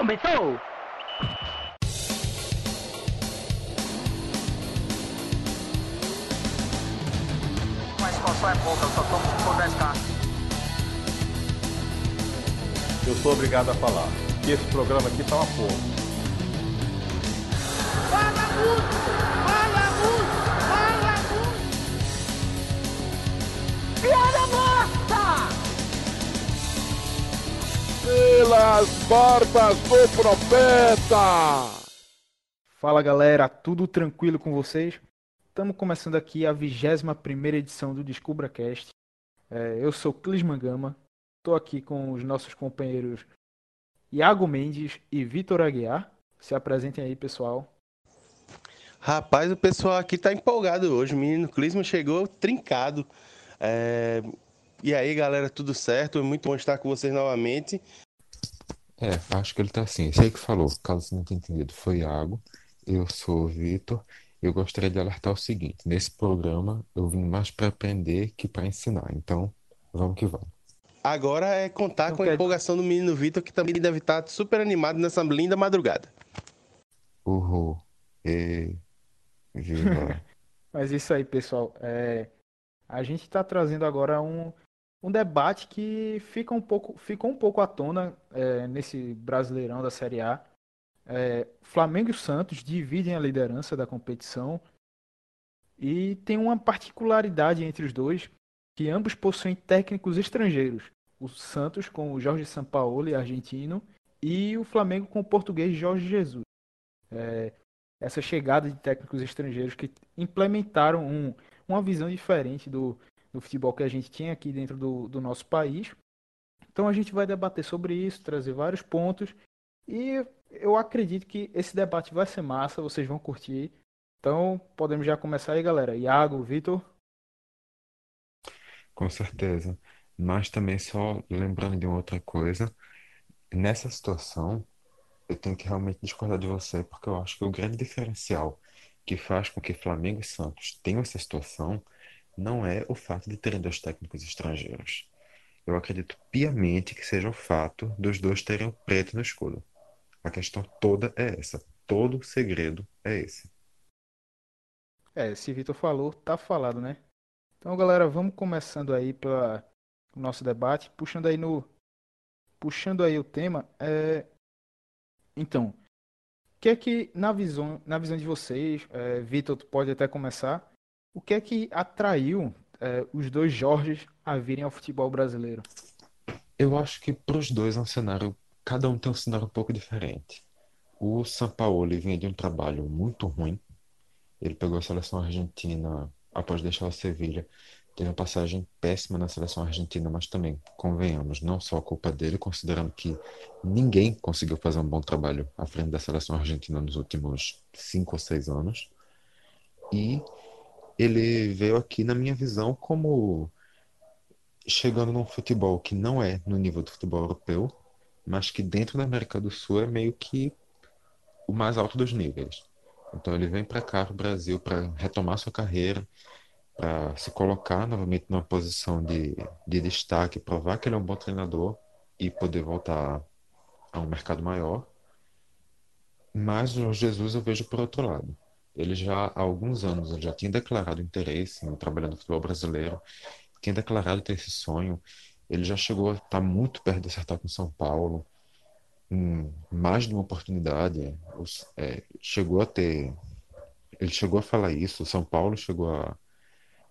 Começou! Mas qual é pouca, eu só tomo se for 10k. Eu sou obrigado a falar que esse programa aqui tá uma porra. Fala muito! Fala muito! Fala muito! Piada morta! Pelas barbas do profeta! Fala galera, tudo tranquilo com vocês? Estamos começando aqui a 21 primeira edição do DescubraCast. É, eu sou Clisman Gama, estou aqui com os nossos companheiros Iago Mendes e Vitor Aguiar. Se apresentem aí, pessoal. Rapaz, o pessoal aqui tá empolgado hoje. O menino Clisman chegou trincado. É, E aí, galera, tudo certo? É muito bom estar com vocês novamente. É, acho que ele tá assim. Esse aí que falou, caso você não tenha entendido, foi Iago. Eu sou o Vitor. Eu gostaria de alertar o seguinte: nesse programa eu vim mais para aprender que para ensinar. Então, vamos que vamos. Agora é contar Então com a empolgação do menino Vitor, que também deve estar super animado nessa linda madrugada. Uhul. E viva. Mas isso aí, pessoal. É, a gente está trazendo agora um, um debate que fica um pouco, ficou um pouco à tona é, nesse Brasileirão da Série A. É, Flamengo e Santos dividem a liderança da competição e tem uma particularidade entre os dois, que ambos possuem técnicos estrangeiros. O Santos com o Jorge Sampaoli, argentino, e o Flamengo com o português Jorge Jesus. É, essa chegada de técnicos estrangeiros que implementaram um- uma visão diferente do, do futebol que a gente tinha aqui dentro do, do nosso país. Então a gente vai debater sobre isso, trazer vários pontos e eu acredito que esse debate vai ser massa, vocês vão curtir. Então podemos já começar aí, galera. Iago, Vitor. Com certeza. Mas também só lembrando de uma outra coisa, nessa situação eu tenho que realmente discordar de você, porque eu acho que o grande diferencial que faz com que Flamengo e Santos tenham essa situação não é o fato de terem dois técnicos estrangeiros. Eu acredito piamente que seja o fato dos dois terem o preto no escudo. A questão toda é essa. Todo o segredo é esse. É, se Vitor falou, tá falado, né? Então, galera, vamos começando aí para o nosso debate, puxando aí no puxando aí o tema, é então, o que é que na visão, na visão de vocês, é, Vitor, tu pode até começar, o que é que atraiu é, os dois Jorges a virem ao futebol brasileiro? Eu acho que para os dois é um cenário, cada um tem um cenário um pouco diferente. O Sampaoli vinha de um trabalho muito ruim. Ele pegou a seleção argentina após deixar o Sevilha. Teve uma passagem péssima na seleção argentina, mas também, convenhamos, não só a culpa dele, considerando que ninguém conseguiu fazer um bom trabalho à frente da seleção argentina nos últimos cinco ou seis anos. E ele veio aqui, na minha visão, como chegando num futebol que não é no nível do futebol europeu, mas que dentro da América do Sul é meio que o mais alto dos níveis. Então ele vem para cá, para o Brasil, para retomar sua carreira, para se colocar novamente numa posição de, de destaque, provar que ele é um bom treinador e poder voltar a um mercado maior. Mas o Jesus eu vejo por outro lado. Ele já há alguns anos já tinha declarado interesse em trabalhar no futebol brasileiro, tinha declarado ter esse sonho. Ele já chegou a estar muito perto de acertar com São Paulo, em mais de uma oportunidade. É, chegou a ter. Ele chegou a falar isso, São Paulo chegou a,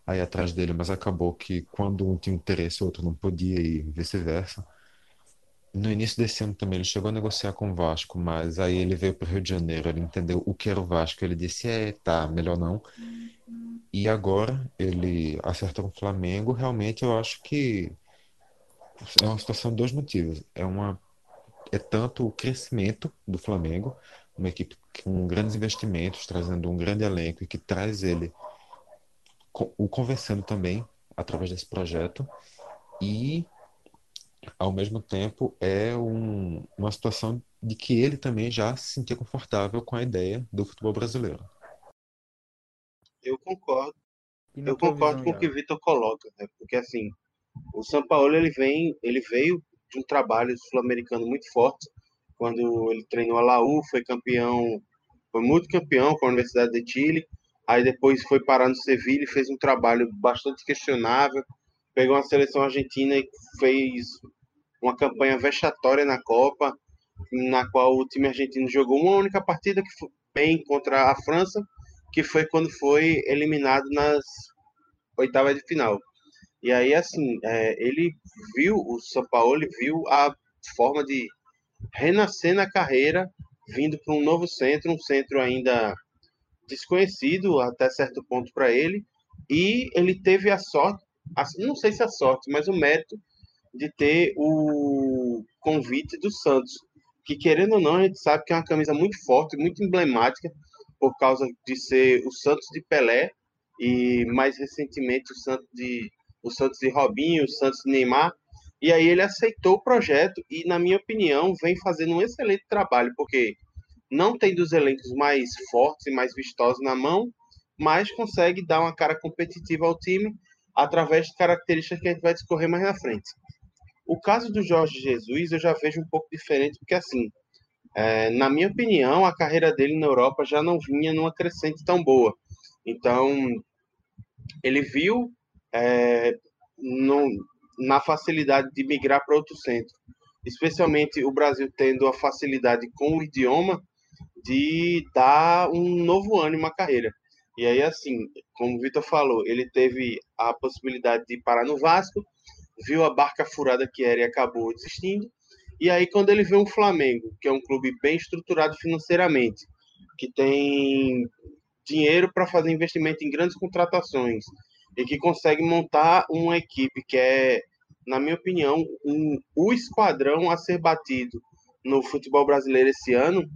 a ir atrás dele, mas acabou que quando um tinha interesse, o outro não podia e vice-versa. No início desse ano também ele chegou a negociar com o Vasco, mas aí ele veio para o Rio de Janeiro, ele entendeu o que era o Vasco, ele disse, é, tá, melhor não. E agora ele acertou com o Flamengo, realmente eu acho que é uma situação de dois motivos. É uma é tanto o crescimento do Flamengo, uma equipe com grandes investimentos, trazendo um grande elenco e que traz ele o convencendo também através desse projeto e ao mesmo tempo é um- uma situação de que ele também já se sentia confortável com a ideia do futebol brasileiro. Eu concordo. Eu concordo visão, com o que o? Vitor coloca, né? Porque assim, o São Paulo ele vem, ele veio de um trabalho sul-americano muito forte, quando ele treinou a Laú, foi campeão, foi muito campeão com a Universidade de Chile. Aí depois foi parar no Sevilha e fez um trabalho bastante questionável. Pegou uma seleção argentina e fez uma campanha vexatória na Copa, na qual o time argentino jogou uma única partida que foi bem contra a França, que foi quando foi eliminado nas oitavas de final. E aí, assim, é, ele viu, o São Paulo viu a forma de renascer na carreira, vindo para um novo centro, um centro ainda desconhecido até certo ponto para ele, e ele teve a sorte, não sei se a sorte, mas o mérito de ter o convite do Santos, que querendo ou não, a gente sabe que é uma camisa muito forte, muito emblemática, por causa de ser o Santos de Pelé e mais recentemente o Santos de o Santos de Robinho, o Santos de Neymar. E aí ele aceitou o projeto e, na minha opinião, vem fazendo um excelente trabalho, porque não tem dos elencos mais fortes e mais vistosos na mão, mas consegue dar uma cara competitiva ao time através de características que a gente vai discorrer mais na frente. O caso do Jorge Jesus eu já vejo um pouco diferente, porque assim, é, na minha opinião, a carreira dele na Europa já não vinha numa crescente tão boa. Então, ele viu é, no, na facilidade de migrar para outro centro, especialmente o Brasil tendo a facilidade com o idioma de dar um novo ânimo à carreira. E aí, assim, como o Vitor falou, ele teve a possibilidade de parar no Vasco, viu a barca furada que era e acabou desistindo. E aí, quando ele vê um Flamengo, que é um clube bem estruturado financeiramente, que tem dinheiro para fazer investimento em grandes contratações e que consegue montar uma equipe que é, na minha opinião, um, o esquadrão a ser batido no futebol brasileiro esse ano,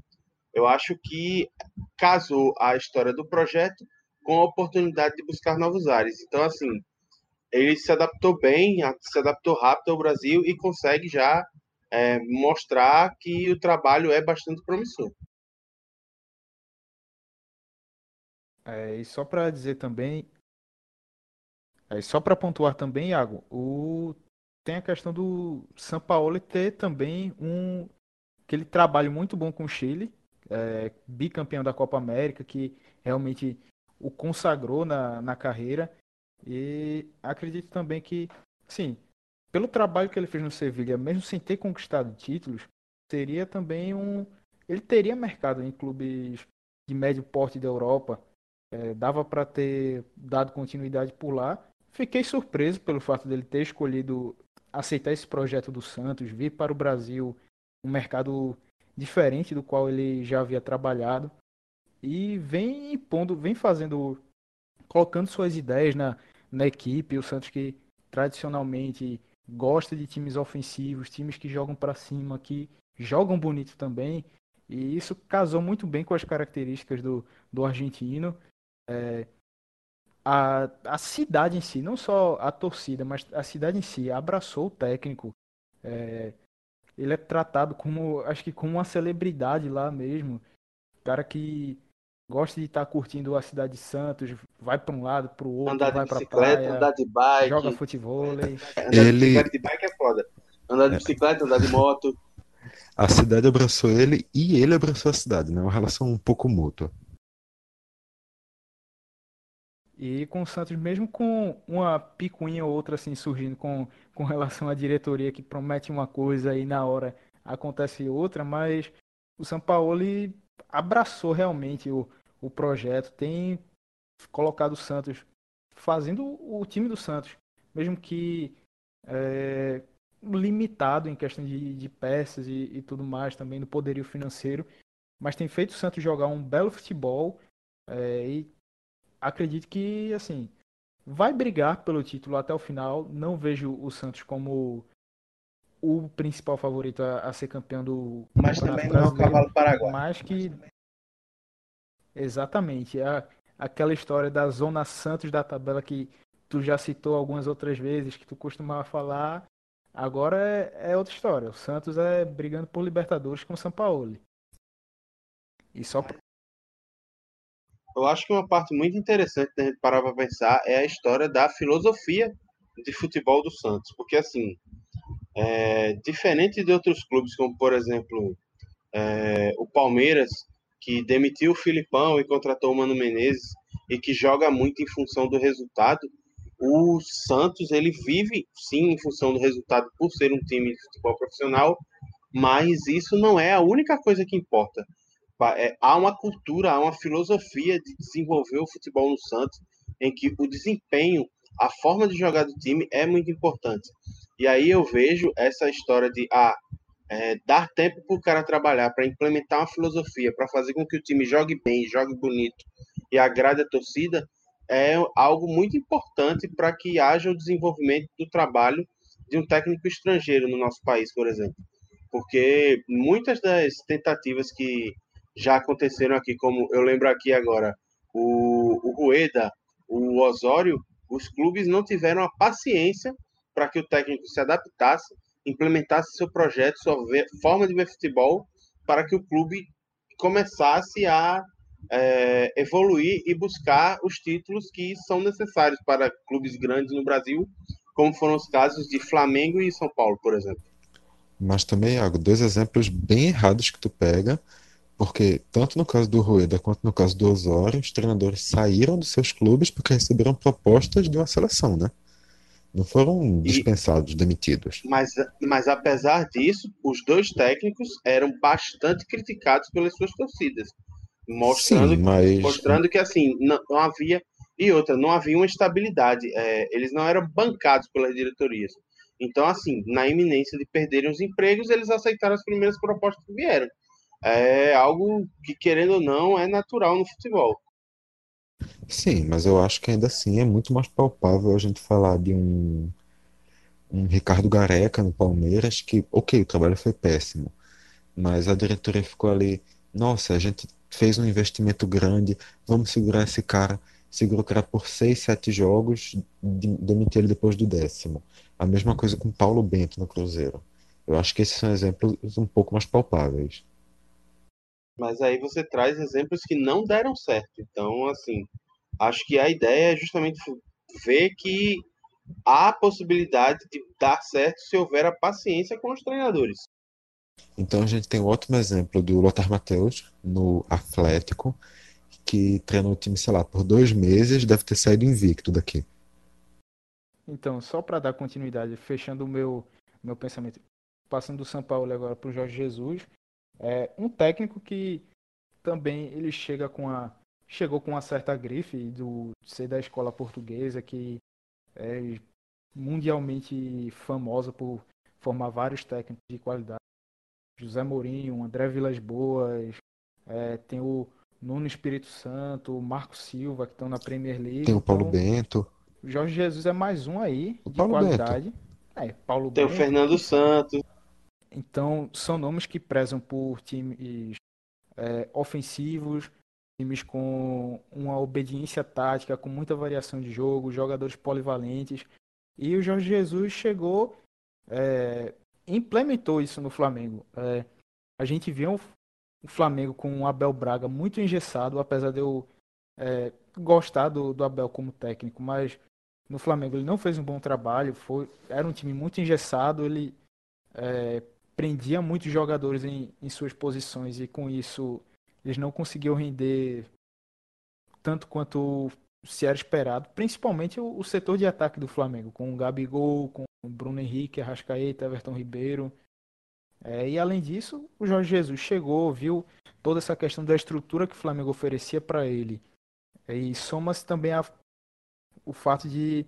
eu acho que casou a história do projeto com a oportunidade de buscar novos ares. Então, assim, ele se adaptou bem, se adaptou rápido ao Brasil e consegue já é, mostrar que o trabalho é bastante promissor. É, e só para dizer também, é, só para pontuar também, Iago, o, tem a questão do São Paulo ter também um aquele trabalho muito bom com o Chile, é, bicampeão da Copa América, que realmente o consagrou na, na carreira. E acredito também que, sim, pelo trabalho que ele fez no Sevilha, mesmo sem ter conquistado títulos, seria também um. Ele teria mercado em clubes de médio porte da Europa. É, dava para ter dado continuidade por lá. Fiquei surpreso pelo fato dele ter escolhido aceitar esse projeto do Santos, vir para o Brasil, um mercado diferente do qual ele já havia trabalhado e vem impondo, vem fazendo, colocando suas ideias na, na equipe. O Santos que tradicionalmente gosta de times ofensivos, times que jogam para cima, que jogam bonito também. E isso casou muito bem com as características do, do argentino. É, a, a cidade em si, não só a torcida, mas a cidade em si abraçou o técnico. É, ele é tratado como, acho que como uma celebridade lá mesmo. Cara que gosta de estar tá curtindo a cidade de Santos, vai para um lado, para o outro, andar vai de bicicleta, praia, andar de bike, joga futebol. Andar Ele- de bicicleta de bike é foda. Andar de bicicleta, andar de moto. A cidade abraçou ele e ele abraçou a cidade, né? Uma relação um pouco mútua. E com o Santos, mesmo com uma picuinha ou outra assim surgindo com, com relação à diretoria que promete uma coisa e na hora acontece outra, mas o São Paulo abraçou realmente o, o projeto, tem colocado o Santos, fazendo o time do Santos, mesmo que é, limitado em questão de, de peças e, e, tudo mais, também no poderio financeiro, mas tem feito o Santos jogar um belo futebol é, e acredito que, assim, vai brigar pelo título até o final. Não vejo o Santos como o principal favorito a, a ser campeão do Mas também não é o cavalo paraguai. Mas que. Exatamente. É aquela história da Zona Santos da tabela que tu já citou algumas outras vezes, que tu costumava falar. Agora é, é outra história. O Santos é brigando por Libertadores com o São Paulo. E só Eu acho que uma parte muito interessante da gente parar para pensar é a história da filosofia de futebol do Santos. Porque, assim, é, diferente de outros clubes, como por exemplo É, o Palmeiras, que demitiu o Filipão e contratou o Mano Menezes, e que joga muito em função do resultado, o Santos ele vive sim em função do resultado por ser um time de futebol profissional, mas isso não é a única coisa que importa. É, há uma cultura, há uma filosofia de desenvolver o futebol no Santos, em que o desempenho, a forma de jogar do time é muito importante. E aí eu vejo essa história de ah, é, dar tempo para o cara trabalhar, para implementar uma filosofia, para fazer com que o time jogue bem, jogue bonito e agrade a torcida, é algo muito importante para que haja o desenvolvimento do trabalho de um técnico estrangeiro no nosso país, por exemplo. Porque muitas das tentativas que já aconteceram aqui, como eu lembro aqui agora, o, o Rueda, o Osório, os clubes não tiveram a paciência para que o técnico se adaptasse, implementasse seu projeto, sua forma de ver futebol, para que o clube começasse a é, evoluir e buscar os títulos que são necessários para clubes grandes no Brasil, como foram os casos de Flamengo e São Paulo, por exemplo. Mas também, Iago, dois exemplos bem errados que tu pega, porque tanto no caso do Rueda quanto no caso do Osório, os treinadores saíram dos seus clubes porque receberam propostas de uma seleção, né? Não foram dispensados, e, demitidos. Mas, mas apesar disso, os dois técnicos eram bastante criticados pelas suas torcidas. Mostrando, Sim, mas... mostrando que assim, não, não, havia. E outra, não havia uma estabilidade. É, eles não eram bancados pelas diretorias. Então, assim, na iminência de perderem os empregos, eles aceitaram as primeiras propostas que vieram. É algo que, querendo ou não, é natural no futebol. Sim, mas eu acho que ainda assim é muito mais palpável a gente falar de um, um Ricardo Gareca no Palmeiras, que, ok, o trabalho foi péssimo, mas a diretoria ficou ali, nossa, a gente fez um investimento grande, vamos segurar esse cara. Segurou o cara por seis, sete jogos, demitiu ele depois do décimo. A mesma coisa com Paulo Bento no Cruzeiro. Eu acho que esses são exemplos um pouco mais palpáveis. Mas aí você traz exemplos que não deram certo. Então, assim, acho que a ideia é justamente ver que há possibilidade de dar certo se houver a paciência com os treinadores. Então a gente tem um ótimo exemplo do Lothar Matheus no Atlético, que treinou o time, sei lá, por dois meses, deve ter saído invicto daqui. Então, só para dar continuidade, fechando o meu, meu pensamento, passando do São Paulo agora para o Jorge Jesus, é um técnico que também ele chega com a chegou com uma certa grife do ser da escola portuguesa que é mundialmente famosa por formar vários técnicos de qualidade José Mourinho, André Vilas Boas, é, tem o Nuno Espírito Santo, o Marco Silva, que estão na Premier League. Tem o Paulo então, Bento. O Jorge Jesus é mais um aí, o de Paulo qualidade. Bento. É, Paulo tem Bento. o Fernando Santos. Então, são nomes que prezam por times é, ofensivos, times com uma obediência tática, com muita variação de jogo, jogadores polivalentes. E o Jorge Jesus chegou é, implementou isso no Flamengo. É, a gente vê um, um, Flamengo com um Abel Braga muito engessado, apesar de eu é, gostar do, do, Abel como técnico, mas no Flamengo ele não fez um bom trabalho, foi, era um time muito engessado, ele é, prendia muitos jogadores em, em suas posições e com isso eles não conseguiam render tanto quanto se era esperado, principalmente o, o, setor de ataque do Flamengo, com o Gabigol, com Bruno Henrique, Arrascaeta, Everton Ribeiro. É, e além disso, o Jorge Jesus chegou, viu toda essa questão da estrutura que o Flamengo oferecia para ele. É, e soma-se também a, o fato de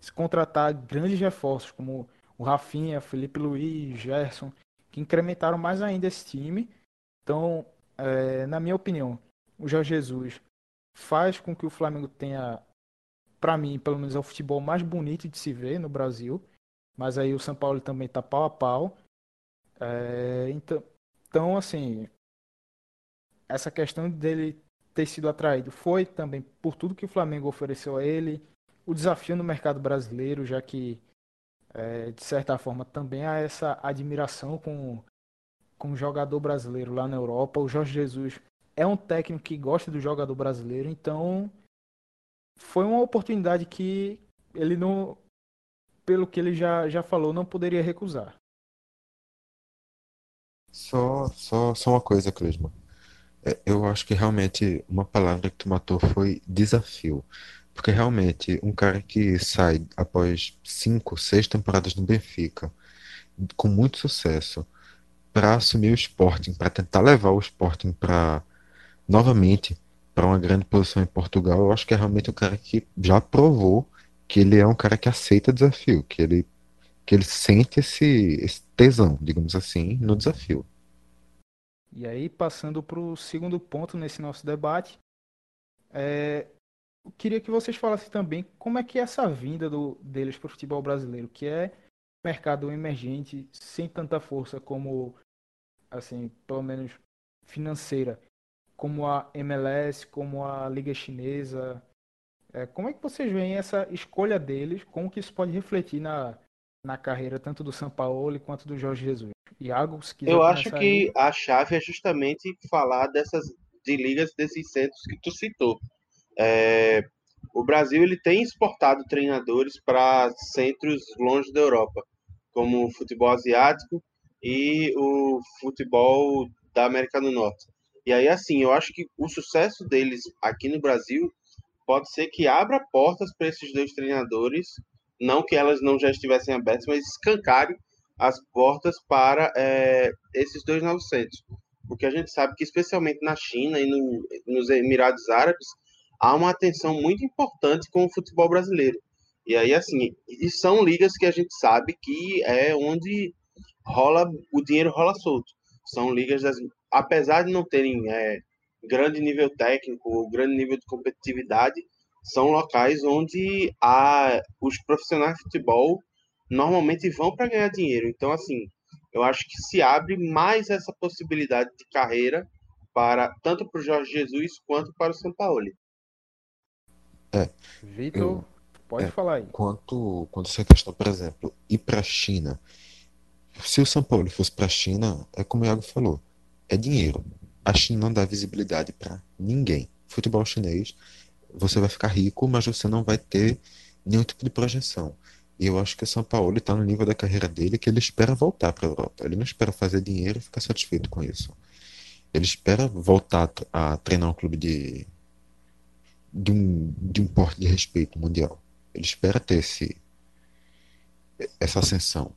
se contratar grandes reforços, como o Rafinha, Felipe Luiz, Gerson, que incrementaram mais ainda esse time. Então, é, na minha opinião, o Jorge Jesus faz com que o Flamengo tenha, para mim, pelo menos é o futebol mais bonito de se ver no Brasil. Mas aí o São Paulo também tá pau a pau. É, então, então, assim, essa questão dele ter sido atraído foi também por tudo que o Flamengo ofereceu a ele, o desafio no mercado brasileiro, já que, é, de certa forma, também há essa admiração com, com o jogador brasileiro lá na Europa. O Jorge Jesus é um técnico que gosta do jogador brasileiro, então foi uma oportunidade que ele não, pelo que ele já, já falou, não poderia recusar. Só Só, só, uma coisa, Clisma. É, eu acho que realmente uma palavra que tu matou foi desafio. Porque realmente, um cara que sai após cinco, seis temporadas no Benfica, com muito sucesso, para assumir o Sporting, para tentar levar o Sporting para novamente para uma grande posição em Portugal, eu acho que é realmente um cara que já provou que ele é um cara que aceita desafio, que ele que ele sente esse, esse tesão, digamos assim, no desafio. E aí, passando para o segundo ponto nesse nosso debate, é, queria que vocês falassem também como é que é essa vinda do, deles para o futebol brasileiro, que é mercado emergente, sem tanta força como, assim, pelo menos financeira, como a MLS, como a Liga Chinesa. É, como é que vocês veem essa escolha deles? Como que isso pode refletir na, na carreira tanto do São Paulo quanto do Jorge Jesus? Iago, se quiser Eu acho que aí... a chave é justamente falar dessas de ligas desses centros que tu citou. É, o Brasil ele tem exportado treinadores para centros longe da Europa, como o futebol asiático e o futebol da América do Norte. E aí, assim, eu acho que o sucesso deles aqui no Brasil pode ser que abra portas para esses dois treinadores, não que elas não já estivessem abertas, mas escancare as portas para é, esses dois novos centros. Porque a gente sabe que, especialmente na China e no, nos Emirados Árabes, há uma atenção muito importante com o futebol brasileiro. E aí, assim, e são ligas que a gente sabe que é onde rola o dinheiro rola solto. São ligas das, apesar de não terem é, grande nível técnico ou grande nível de competitividade, são locais onde há, os profissionais de futebol normalmente vão para ganhar dinheiro. Então, assim, eu acho que se abre mais essa possibilidade de carreira para tanto para o Jorge Jesus quanto para o São Paulo. É. Vitor, pode é, falar aí. Quanto, quanto essa questão, por exemplo, ir para a China. Se o São Paulo fosse para a China, é como o Iago falou, é dinheiro. A China não dá visibilidade para ninguém. Futebol chinês, você vai ficar rico, mas você não vai ter nenhum tipo de projeção. E eu acho que o São Paulo está no nível da carreira dele que ele espera voltar para a Europa. Ele não espera fazer dinheiro e ficar satisfeito com isso. Ele espera voltar a treinar um clube de, de, um, de um porte de respeito mundial. Ele espera ter esse, essa ascensão.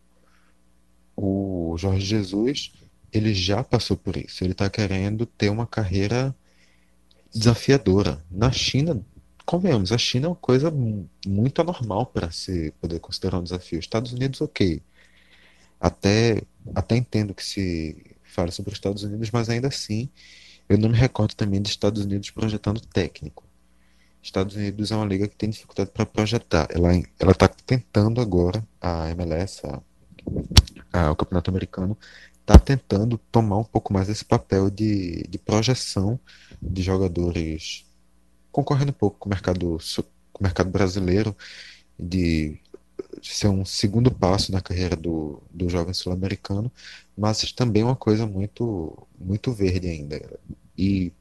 O Jorge Jesus, ele já passou por isso. Ele está querendo ter uma carreira desafiadora. Na China, convenhamos, a China é uma coisa muito anormal para se poder considerar um desafio. Estados Unidos, ok. Até, até entendo que se fala sobre os Estados Unidos, mas ainda assim, eu não me recordo também de Estados Unidos projetando técnico. Estados Unidos é uma liga que tem dificuldade para projetar. Ela ela está tentando agora a MLS, a, a, o Campeonato Americano, está tentando tomar um pouco mais esse papel de, de projeção de jogadores concorrendo um pouco com o mercado, com o mercado brasileiro, de ser um segundo passo na carreira do, do jovem sul-americano, mas também uma coisa muito, muito verde ainda. E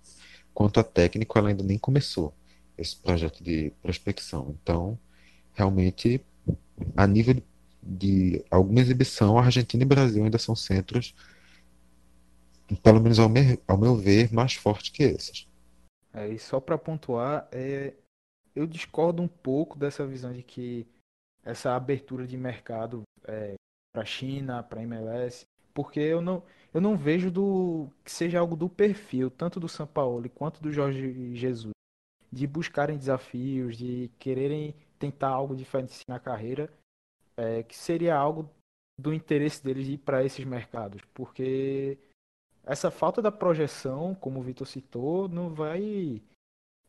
quanto a técnico, ela ainda nem começou esse projeto de prospecção. Então, realmente, a nível de, alguma exibição, Argentina e Brasil ainda são centros, pelo menos ao, me, ao meu ver, mais fortes que esses. É, e só para pontuar, é, eu discordo um pouco dessa visão de que essa abertura de mercado é, para a China, para a MLS, porque eu não, eu não vejo do, que seja algo do perfil, tanto do São Paulo quanto do Jorge Jesus, de buscarem desafios, de quererem tentar algo diferente na carreira, é, que seria algo do interesse deles de ir para esses mercados, porque essa falta da projeção, como o Vitor citou, não vai.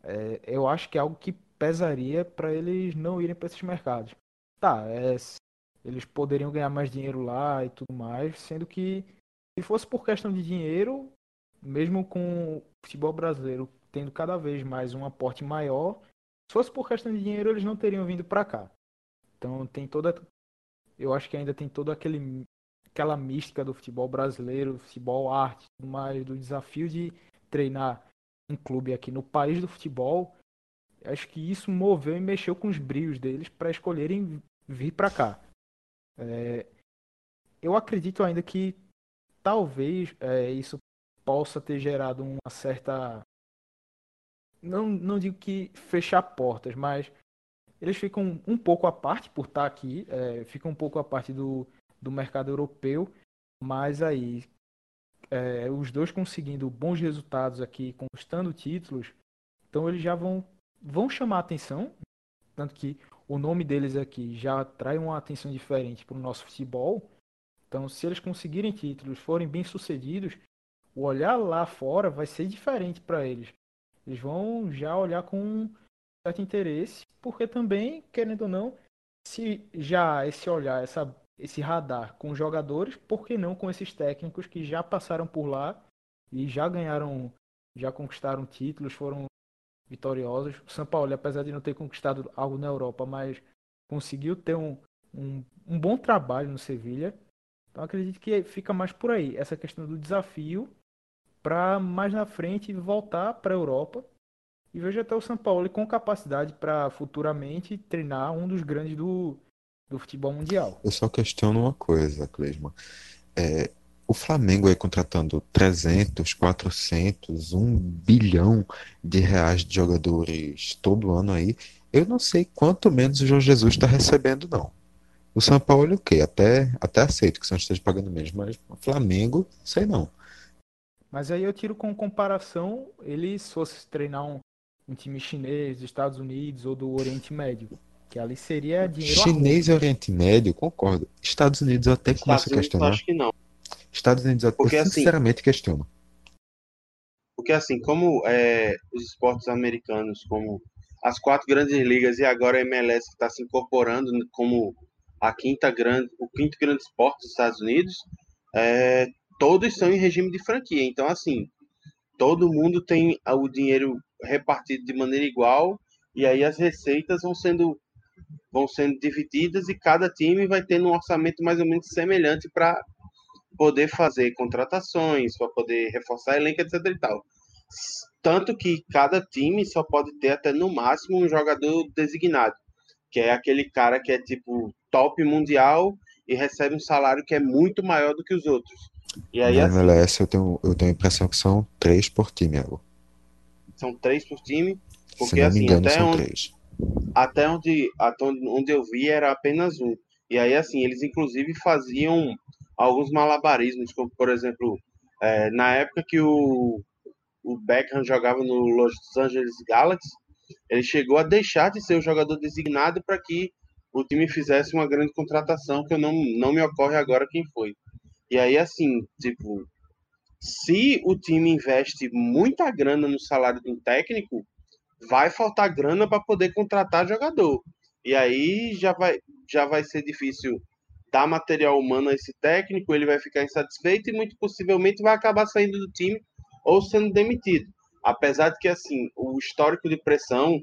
É, eu acho que é algo que pesaria para eles não irem para esses mercados. Tá, é, eles poderiam ganhar mais dinheiro lá e tudo mais, sendo que se fosse por questão de dinheiro, mesmo com o futebol brasileiro tendo cada vez mais um aporte maior, se fosse por questão de dinheiro, eles não teriam vindo para cá. Então tem toda. Eu acho que ainda tem todo aquele aquela mística do futebol brasileiro, futebol arte, mais, do desafio de treinar um clube aqui no país do futebol. Acho que isso moveu e mexeu com os brilhos deles para escolherem vir para cá. É, eu acredito ainda que talvez é, isso possa ter gerado uma certa. Não, não digo que fechar portas, mas eles ficam um pouco à parte por estar aqui, é, ficam um pouco à parte do, do mercado europeu, mas aí é, os dois conseguindo bons resultados aqui, conquistando títulos, então eles já vão, vão chamar atenção, tanto que o nome deles aqui já atrai uma atenção diferente para o nosso futebol. Então, se eles conseguirem títulos, forem bem sucedidos, o olhar lá fora vai ser diferente para eles. Eles vão já olhar com certo interesse, porque também, querendo ou não, se já esse olhar, essa esse radar com jogadores, por que não com esses técnicos que já passaram por lá e já ganharam, já conquistaram títulos, foram vitoriosos. O São Paulo, apesar de não ter conquistado algo na Europa, mas conseguiu ter um, um, um bom trabalho no Sevilha. Então acredito que fica mais por aí, essa questão do desafio para mais na frente voltar para a Europa e vejo até o São Paulo com capacidade para futuramente treinar um dos grandes do, do futebol mundial. Eu só questiono uma coisa, Cleisman. É, o Flamengo aí contratando 300, 400, 1 bilhão de reais de jogadores todo ano aí, eu não sei quanto menos o João Jesus está recebendo, não. O São Paulo, o quê? Até, até aceito que o São esteja pagando menos, mas o Flamengo, sei não. Mas aí eu tiro com comparação ele se fosse treinar um, um time chinês dos Estados Unidos ou do Oriente Médio. Que ali seria dinheiro Chinês e Oriente Médio, concordo. Estados Unidos eu até começo a questionar. Acho que não. Estados Unidos eu Porque, até assim, sinceramente questiono. Porque assim, como é, os esportes americanos, como as quatro grandes ligas e agora a MLS que está se incorporando como a quinta grande, o quinto grande esporte dos Estados Unidos, é, todos são em regime de franquia. Então, assim, todo mundo tem o dinheiro repartido de maneira igual e aí as receitas vão sendo vão sendo divididas e cada time vai tendo um orçamento mais ou menos semelhante para poder fazer contratações, para poder reforçar elenco, etc e tal. Tanto que cada time só pode ter até no máximo um jogador designado, que é aquele cara que é tipo top mundial e recebe um salário que é muito maior do que os outros. E aí Na assim, MLS eu tenho, eu tenho a impressão que são três por time, são três por time, Se porque não me assim, engano, até são onde, três. até onde, até onde eu vi era apenas um. E aí, assim, eles inclusive faziam alguns malabarismos, como por exemplo, é, na época que o, o Beckham jogava no Los Angeles Galaxy, ele chegou a deixar de ser o jogador designado para que o time fizesse uma grande contratação, que eu não, não me ocorre agora quem foi. E aí, assim, tipo, se o time investe muita grana no salário de um técnico, vai faltar grana para poder contratar jogador. E aí já vai, já vai ser difícil dar material humano a esse técnico, ele vai ficar insatisfeito e muito possivelmente vai acabar saindo do time ou sendo demitido. Apesar de que assim, o histórico de pressão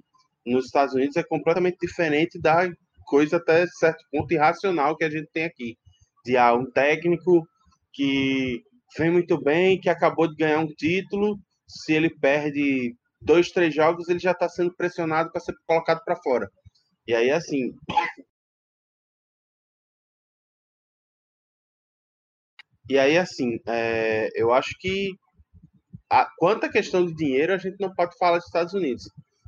nos Estados Unidos é completamente diferente da coisa até certo ponto irracional que a gente tem aqui. De ah, um técnico que vem muito bem, que acabou de ganhar um título, se ele perde dois, três jogos, ele já está sendo pressionado para ser colocado para fora. E aí, assim. E aí, assim, é, eu acho que a, quanto à questão de dinheiro, a gente não pode falar dos Estados Unidos.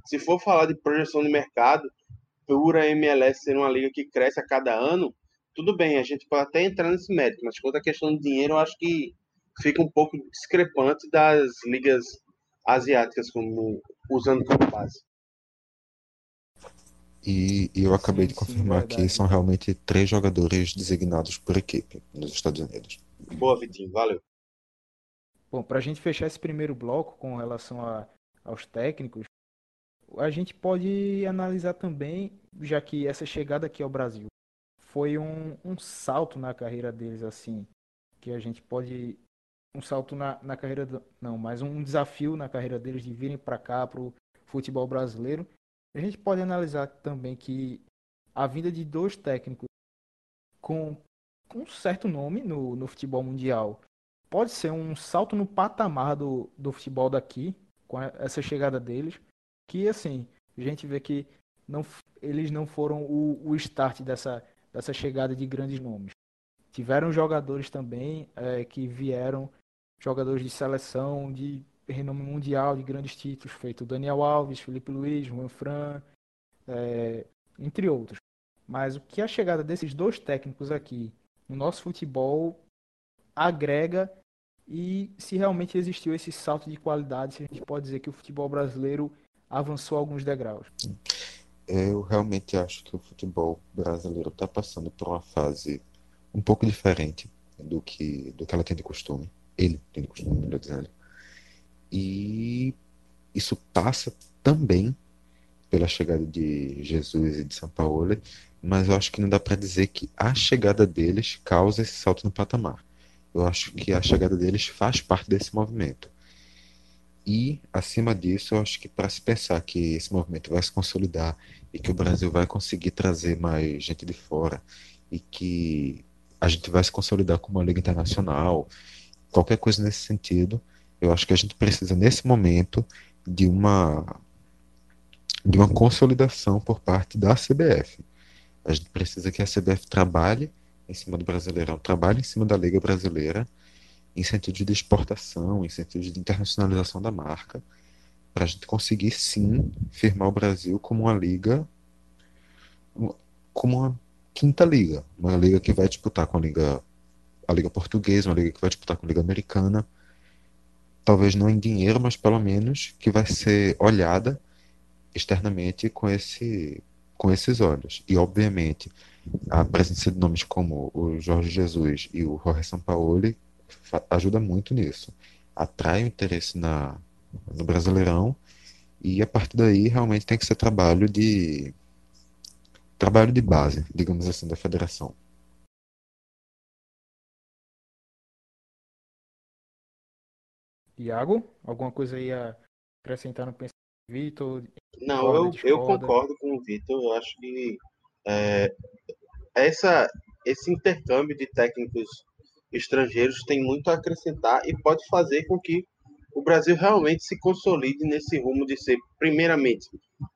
Se for falar de projeção de mercado, por a MLS ser uma liga que cresce a cada ano, tudo bem, a gente pode até entrar nesse mérito, mas quanto à questão de dinheiro, eu acho que fica um pouco discrepante das ligas asiáticas, como usando como base. E, e eu acabei Sim, de sim, confirmar que verdade. são realmente três jogadores designados por equipe nos Estados Unidos. Boa, Vitinho, valeu. Bom, para a gente fechar esse primeiro bloco com relação a, aos técnicos, a gente pode analisar também, já que essa chegada aqui ao Brasil foi um, um salto na carreira deles, assim, que a gente pode. Um salto na, na carreira. do- não, mas um desafio na carreira deles de virem para cá, para o futebol brasileiro. A gente pode analisar também que a vinda de dois técnicos com, com um certo nome no, no futebol mundial pode ser um salto no patamar do, do futebol daqui, com essa chegada deles, que assim, a gente vê que não, eles não foram o, o start dessa, dessa chegada de grandes nomes. Tiveram jogadores também é, que vieram, jogadores de seleção de renome mundial, de grandes títulos, feito Daniel Alves, Felipe Luiz, Juan Fran, é, entre outros. Mas o que a chegada desses dois técnicos aqui no nosso futebol agrega e se realmente existiu esse salto de qualidade, se a gente pode dizer que o futebol brasileiro avançou alguns degraus. Eu realmente acho que o futebol brasileiro está passando por uma fase um pouco diferente do que, do que ela tem de costume. Ele tem de costume, melhor dizendo. E isso passa também pela chegada de Jesus e de São Paulo, mas eu acho que não dá para dizer que a chegada deles causa esse salto no patamar. Eu acho que a chegada deles faz parte desse movimento. E, acima disso, eu acho que para se pensar que esse movimento vai se consolidar e que o Brasil vai conseguir trazer mais gente de fora e que a gente vai se consolidar como uma liga internacional, qualquer coisa nesse sentido, eu acho que a gente precisa nesse momento de uma de uma consolidação por parte da CBF. A gente precisa que a CBF trabalhe em cima do Brasileirão, trabalhe em cima da Liga Brasileira, em sentido de exportação, em sentido de internacionalização da marca, para a gente conseguir sim firmar o Brasil como uma liga, como uma quinta liga, uma liga que vai disputar com a liga, a liga portuguesa, uma liga que vai disputar com a liga americana, talvez não em dinheiro, mas pelo menos que vai ser olhada externamente com esse com esses olhos. E obviamente a presença de nomes como o Jorge Jesus e o Jorge Sampaoli ajuda muito nisso. Atrai o interesse na no Brasileirão e a partir daí realmente tem que ser trabalho de trabalho de base, digamos assim, da federação. Iago, alguma coisa aí a acrescentar no pensamento do Vitor? Não, eu, eu concordo com o Vitor. Eu acho que é, essa, esse intercâmbio de técnicos estrangeiros tem muito a acrescentar e pode fazer com que o Brasil realmente se consolide nesse rumo de ser, primeiramente,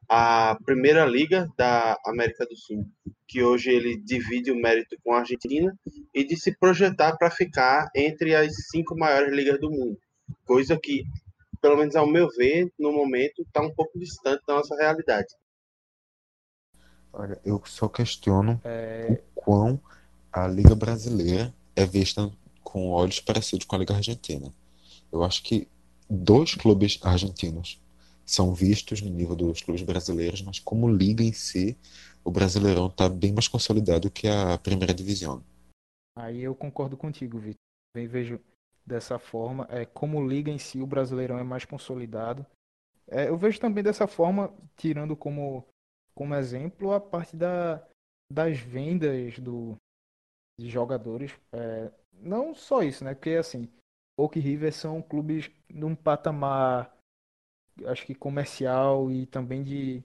a primeira liga da América do Sul, que hoje ele divide o mérito com a Argentina, e de se projetar para ficar entre as cinco maiores ligas do mundo coisa que, pelo menos ao meu ver, no momento, está um pouco distante da nossa realidade. Olha, eu só questiono é... o quão a Liga Brasileira é vista com olhos parecidos com a Liga Argentina. Eu acho que dois clubes argentinos são vistos no nível dos clubes brasileiros, mas como liga em si, o Brasileirão está bem mais consolidado que a Primeira Divisão. Aí eu concordo contigo, Vitor. Bem, vejo dessa forma. É, como liga em si, o Brasileirão é mais consolidado. É, eu vejo também dessa forma, tirando como, como exemplo a parte da, das vendas do, de jogadores. É, não só isso, né? Porque assim, Oak River são clubes num patamar, acho que comercial e também de,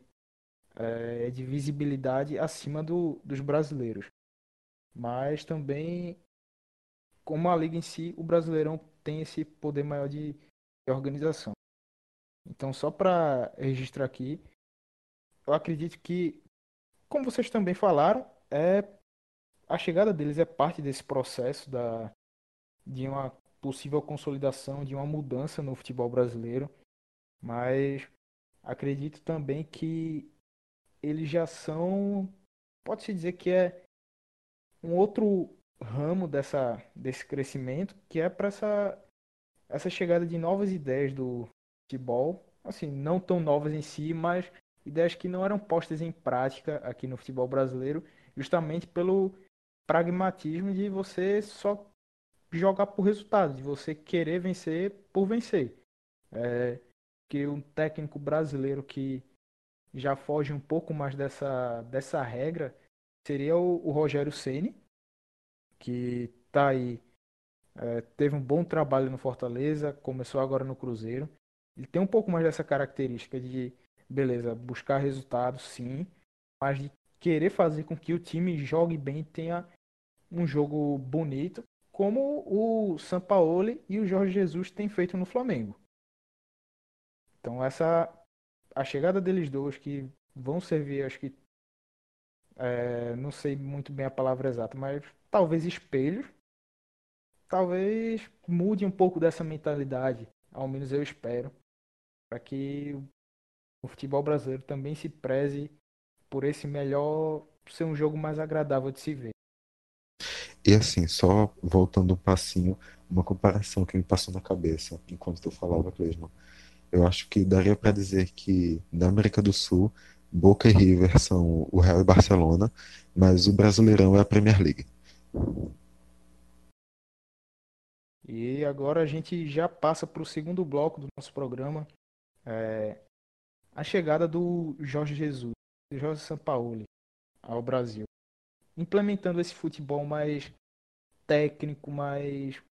é, de visibilidade acima do, dos brasileiros. Mas também como a liga em si, o Brasileirão tem esse poder maior de, de organização. Então, só para registrar aqui, eu acredito que, como vocês também falaram, é a chegada deles é parte desse processo da, de uma possível consolidação, de uma mudança no futebol brasileiro. Mas acredito também que eles já são, pode-se dizer que é um outro ramo dessa, desse crescimento, que é para essa, essa chegada de novas ideias do futebol, assim, não tão novas em si, mas ideias que não eram postas em prática aqui no futebol brasileiro, justamente pelo pragmatismo de você só jogar por resultado, de você querer vencer por vencer. É, que um técnico brasileiro que já foge um pouco mais dessa, dessa regra seria o, o Rogério Ceni, que tá aí, é, teve um bom trabalho no Fortaleza, começou agora no Cruzeiro. Ele tem um pouco mais dessa característica de, beleza, buscar resultados, sim, mas de querer fazer com que o time jogue bem, tenha um jogo bonito, como o Sampaoli e o Jorge Jesus têm feito no Flamengo. Então essa a chegada deles dois que vão servir, acho que é, não sei muito bem a palavra exata, mas talvez espelho, talvez mude um pouco dessa mentalidade, ao menos eu espero, para que o futebol brasileiro também se preze por esse melhor ser um jogo mais agradável de se ver. E assim, só voltando um passinho, uma comparação que me passou na cabeça enquanto tu falava, Cleisman. Eu acho que daria para dizer que na América do Sul, Boca e River são o Real e Barcelona, mas o Brasileirão é a Premier League. E agora a gente já passa para o segundo bloco do nosso programa. É, a chegada do Jorge Jesus, Jorge Sampaoli ao Brasil, implementando esse futebol mais técnico, mais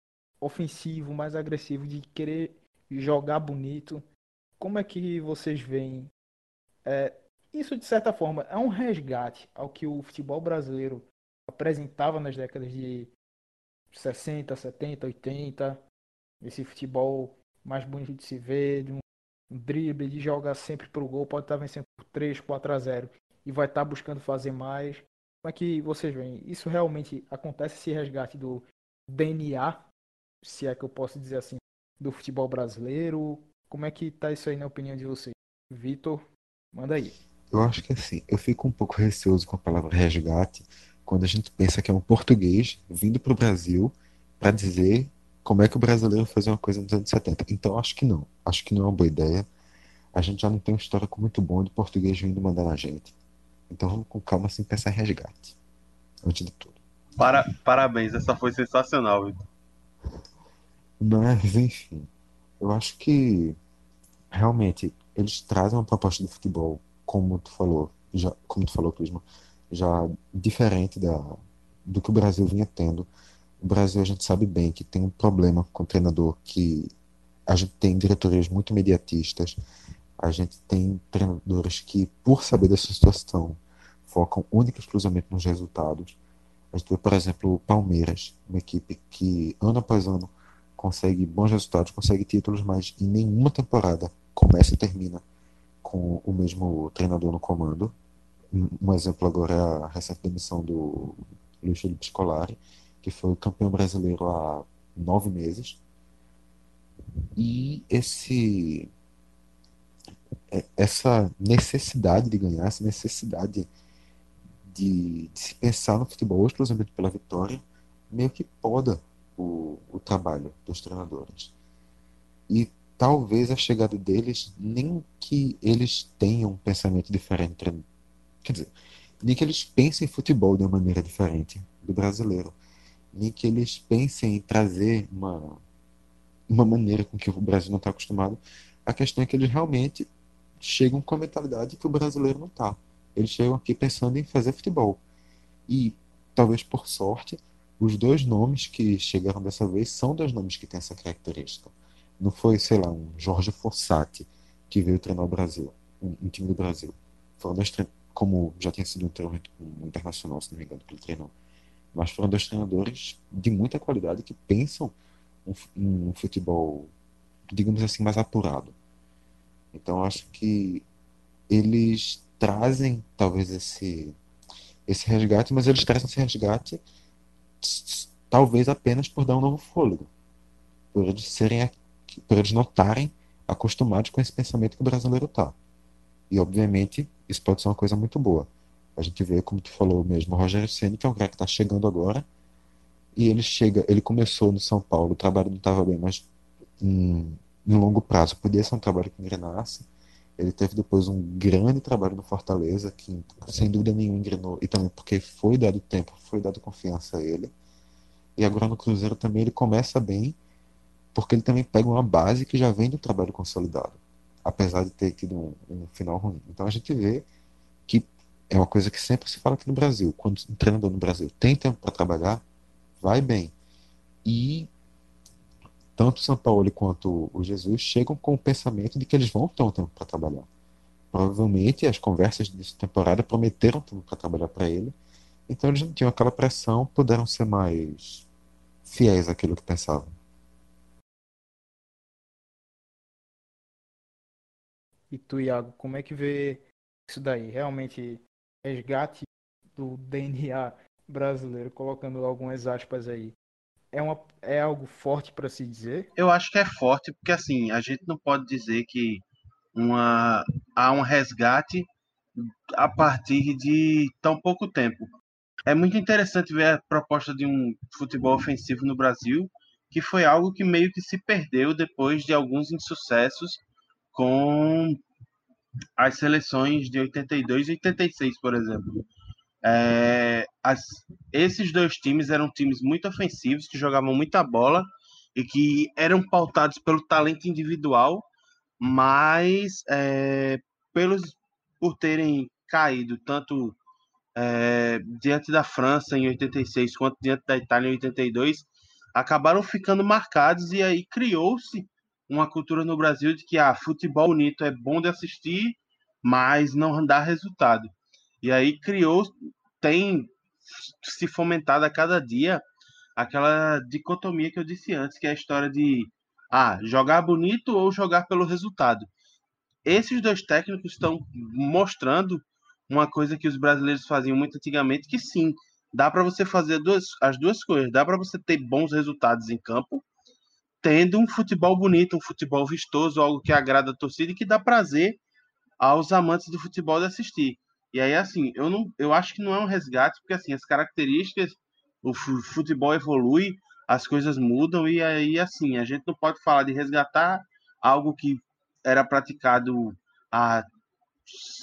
ofensivo, mais agressivo, de querer jogar bonito. Como é que vocês veem? É, isso, de certa forma, é um resgate ao que o futebol brasileiro apresentava nas décadas de 60, 70, 80. Esse futebol mais bonito de se ver, de um drible, de jogar sempre pro gol, pode estar vencendo por 3, 4 a 0 e vai estar buscando fazer mais. Como é que vocês veem? Isso realmente acontece, esse resgate do DNA, se é que eu posso dizer assim, do futebol brasileiro? Como é que tá isso aí na opinião de vocês? Vitor, manda aí. Eu acho que assim, eu fico um pouco receoso com a palavra resgate quando a gente pensa que é um português vindo para o Brasil para dizer como é que o brasileiro fazia uma coisa nos anos 70. Então acho que não. Acho que não é uma boa ideia. A gente já não tem um histórico muito bom de português vindo mandar na gente. Então vamos com calma assim pensar em resgate. Antes de tudo. Para, parabéns, essa foi sensacional, Vitor. Mas, enfim, eu acho que realmente eles trazem uma proposta de futebol, como tu falou, já, como tu falou, Clisma, já diferente da, do que o Brasil vinha tendo. O Brasil a gente sabe bem que tem um problema com o treinador, que a gente tem diretorias muito imediatistas, a gente tem treinadores que, por saber dessa situação, focam única e exclusivamente nos resultados. A gente vê, por exemplo, o Palmeiras, uma equipe que ano após ano consegue bons resultados, consegue títulos, mas em nenhuma temporada começa e termina com o mesmo treinador no comando. Um exemplo agora é a recente demissão do Luiz Felipe Scolari, que foi campeão brasileiro há nove meses. E esse essa necessidade de ganhar, essa necessidade de, de se pensar no futebol exclusivamente pela vitória, meio que poda o, o trabalho dos treinadores. E talvez a chegada deles, nem que eles tenham um pensamento diferente, quer dizer, nem que eles pensem em futebol de uma maneira diferente do brasileiro, nem que eles pensem em trazer uma, uma maneira com que o Brasil não está acostumado. A questão é que eles realmente chegam com a mentalidade que o brasileiro não está. Eles chegam aqui pensando em fazer futebol. E, talvez por sorte, os dois nomes que chegaram dessa vez são dois nomes que têm essa característica. Não foi, sei lá, um Jorge Fossati que veio treinar o Brasil, um, um time do Brasil. Foram dois como já tinha sido um treino internacional, se não me engano, que ele treinou. Mas foram dois treinadores de muita qualidade que pensam um, um futebol, digamos assim, mais apurado. Então acho que eles trazem talvez esse esse resgate, mas eles trazem esse resgate talvez apenas por dar um novo fôlego, por eles serem, por eles notarem acostumados com esse pensamento que o brasileiro está. E obviamente isso pode ser uma coisa muito boa. A gente vê, como tu falou mesmo, o Rogério Ceni que é um cara que está chegando agora, e ele chega, ele começou no São Paulo, o trabalho não estava bem, mas em, em longo prazo podia ser um trabalho que engrenasse. Ele teve depois um grande trabalho no Fortaleza, que sem dúvida nenhuma engrenou, e também porque foi dado tempo, foi dado confiança a ele. E agora no Cruzeiro também ele começa bem, porque ele também pega uma base que já vem do trabalho consolidado, apesar de ter tido um, um final ruim. Então a gente vê que é uma coisa que sempre se fala aqui no Brasil. Quando um treinador no Brasil tem tempo para trabalhar, vai bem. E tanto o São Paulo quanto o Jesus chegam com o pensamento de que eles vão ter um tempo para trabalhar. Provavelmente as conversas dessa temporada prometeram tempo para trabalhar para ele, então eles não tinham aquela pressão, puderam ser mais fiéis àquilo que pensavam. E tu, Iago, como é que vê isso daí? Realmente resgate do DNA brasileiro, colocando algumas aspas aí, é, uma, é algo forte para se dizer? Eu acho que é forte, porque assim, a gente não pode dizer que uma, há um resgate a partir de tão pouco tempo. É muito interessante ver a proposta de um futebol ofensivo no Brasil, que foi algo que meio que se perdeu depois de alguns insucessos com as seleções de 82 e 86, por exemplo. É, as, esses dois times eram times muito ofensivos, que jogavam muita bola e que eram pautados pelo talento individual, mas é, pelos, por terem caído tanto é, diante da França em 86 quanto diante da Itália em 82, acabaram ficando marcados e aí criou-se uma cultura no Brasil de que ah, futebol bonito é bom de assistir, mas não dá resultado. E aí criou, tem se fomentado a cada dia aquela dicotomia que eu disse antes, que é a história de ah, jogar bonito ou jogar pelo resultado. Esses dois técnicos estão mostrando uma coisa que os brasileiros faziam muito antigamente, que sim, dá para você fazer duas, as duas coisas. Dá para você ter bons resultados em campo, tendo um futebol bonito, um futebol vistoso, algo que agrada a torcida e que dá prazer aos amantes do futebol de assistir. E aí, assim, eu, não, eu acho que não é um resgate, porque assim, as características, o futebol evolui, as coisas mudam, e aí, assim, a gente não pode falar de resgatar algo que era praticado há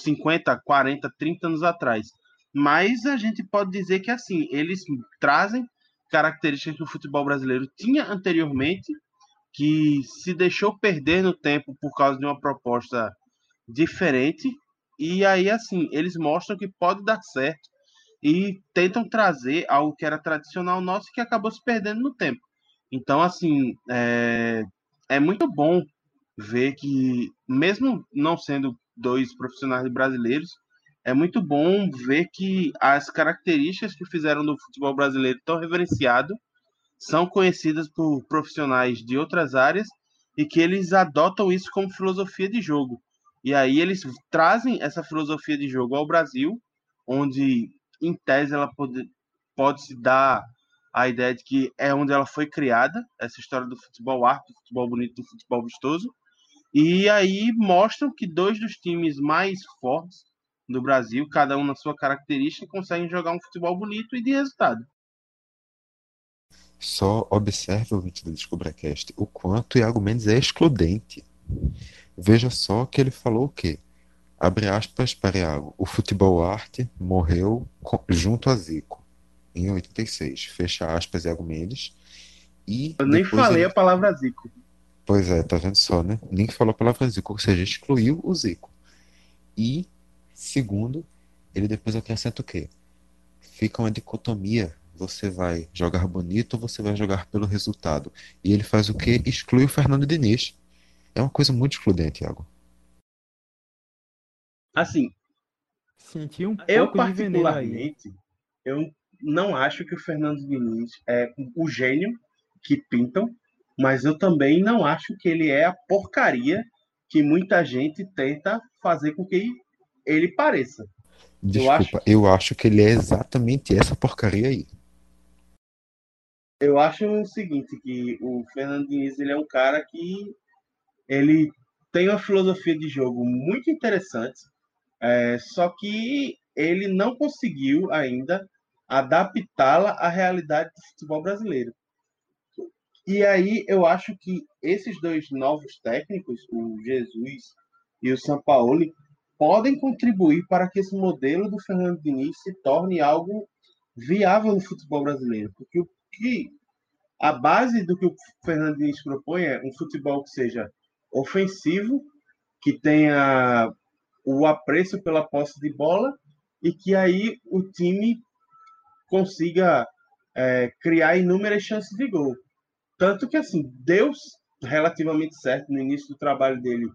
50, 40, 30 anos atrás. Mas a gente pode dizer que, assim, eles trazem características que o futebol brasileiro tinha anteriormente, que se deixou perder no tempo por causa de uma proposta diferente e aí, assim, eles mostram que pode dar certo e tentam trazer algo que era tradicional nosso e que acabou se perdendo no tempo. Então, assim, é, é muito bom ver que, mesmo não sendo dois profissionais brasileiros, é muito bom ver que as características que fizeram do futebol brasileiro tão reverenciado são conhecidas por profissionais de outras áreas e que eles adotam isso como filosofia de jogo. E aí eles trazem essa filosofia de jogo ao Brasil, onde em tese ela pode, pode se dar a ideia de que é onde ela foi criada, essa história do futebol arte, do futebol bonito, do futebol vistoso. E aí mostram que dois dos times mais fortes do Brasil, cada um na sua característica, conseguem jogar um futebol bonito e de resultado. Só observe o vídeo do DescubraCast o quanto Iago Mendes é excludente. Veja só que ele falou o quê? Abre aspas para Iago. O futebol arte morreu junto a Zico, em 86. Fecha aspas, Iago Mendes. E Eu nem falei ele... a palavra Zico. Pois é, tá vendo só, né? Nem falou a palavra Zico, ou seja, excluiu o Zico. E, segundo, ele depois acrescenta o quê? Fica uma dicotomia. Você vai jogar bonito ou você vai jogar pelo resultado. E ele faz o quê? Exclui o Fernando Diniz é uma coisa muito excludente, Thiago. Assim, Senti um eu particularmente, eu não acho que o Fernando Diniz é o gênio que pintam, mas eu também não acho que ele é a porcaria que muita gente tenta fazer com que ele pareça. Desculpa, eu acho, eu acho que ele é exatamente essa porcaria aí. Eu acho o seguinte, que o Fernando Diniz ele é um cara que ele tem uma filosofia de jogo muito interessante, é, só que ele não conseguiu ainda adaptá-la à realidade do futebol brasileiro. E aí eu acho que esses dois novos técnicos, o Jesus e o Sampaoli, podem contribuir para que esse modelo do Fernando Diniz se torne algo viável no futebol brasileiro. Porque o que a base do que o Fernando Diniz propõe é um futebol que seja ofensivo, que tenha o apreço pela posse de bola e que aí o time consiga é, criar inúmeras chances de gol. Tanto que, assim, deu relativamente certo no início do trabalho dele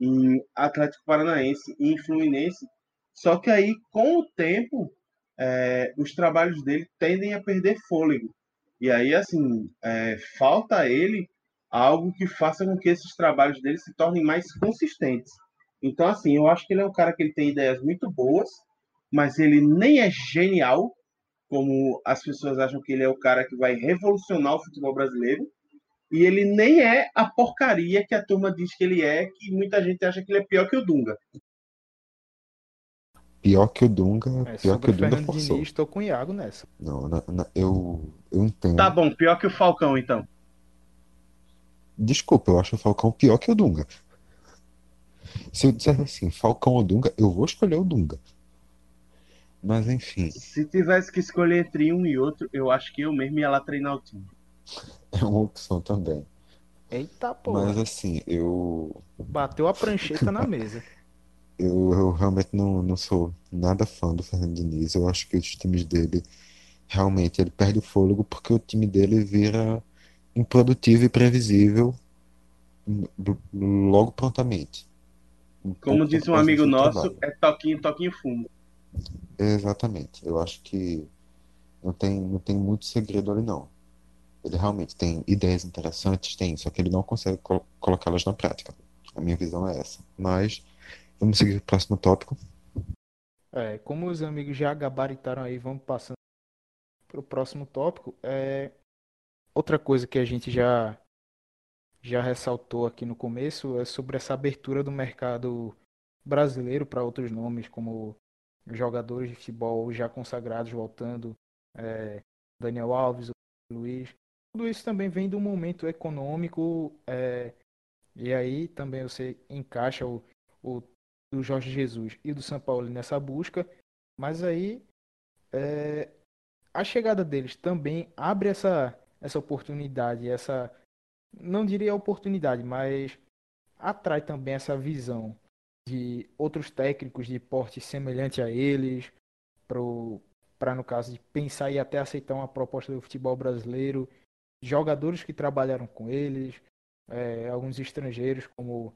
em Atlético Paranaense e em Fluminense, só que aí, com o tempo, é, os trabalhos dele tendem a perder fôlego. E aí, assim, é, falta ele algo que faça com que esses trabalhos dele se tornem mais consistentes. Então, assim, eu acho que ele é um cara que ele tem ideias muito boas, mas ele nem é genial, como as pessoas acham que ele é o cara que vai revolucionar o futebol brasileiro. E ele nem é a porcaria que a turma diz que ele é, que muita gente acha que ele é pior que o Dunga. Pior que o Dunga, É, pior que sobre o o Dunga Fernando forçou. Diniz, tô com o Iago nessa. Não, na- na- eu, eu entendo. Tá bom, pior que o Falcão, então. Desculpa, eu acho o Falcão pior que o Dunga. Se eu disser assim, Falcão ou Dunga, eu vou escolher o Dunga. Mas enfim, Se tivesse que escolher entre um e outro, eu acho que eu mesmo ia lá treinar o time. é uma opção também. Eita pô, Mas assim, eu, bateu a prancheta na mesa. eu, eu realmente não, não sou nada fã do Fernando Diniz. Eu acho que os times dele, realmente, ele perde o fôlego porque o time dele vira improdutivo e previsível logo prontamente. Um Como disse por um amigo nosso, trabalho. é toquinho, toquinho fumo. Exatamente. Eu acho que não tem, não tem muito segredo ali, não. Ele realmente tem ideias interessantes, tem, só que ele não consegue col- colocá-las na prática. A minha visão é essa. Mas vamos seguir para o próximo tópico. É, como os amigos já gabaritaram aí, vamos passando para o próximo tópico. É, outra coisa que a gente já já ressaltou aqui no começo é sobre essa abertura do mercado brasileiro para outros nomes, como jogadores de futebol já consagrados voltando, é, Daniel Alves, Luiz. Tudo isso também vem do momento econômico, é, e aí também você encaixa o, o do Jorge Jesus e do São Paulo nessa busca, mas aí é, a chegada deles também abre essa, essa oportunidade, essa não diria oportunidade, mas atrai também essa visão de outros técnicos de porte semelhante a eles, para no caso de pensar e até aceitar uma proposta do futebol brasileiro, jogadores que trabalharam com eles, é, alguns estrangeiros como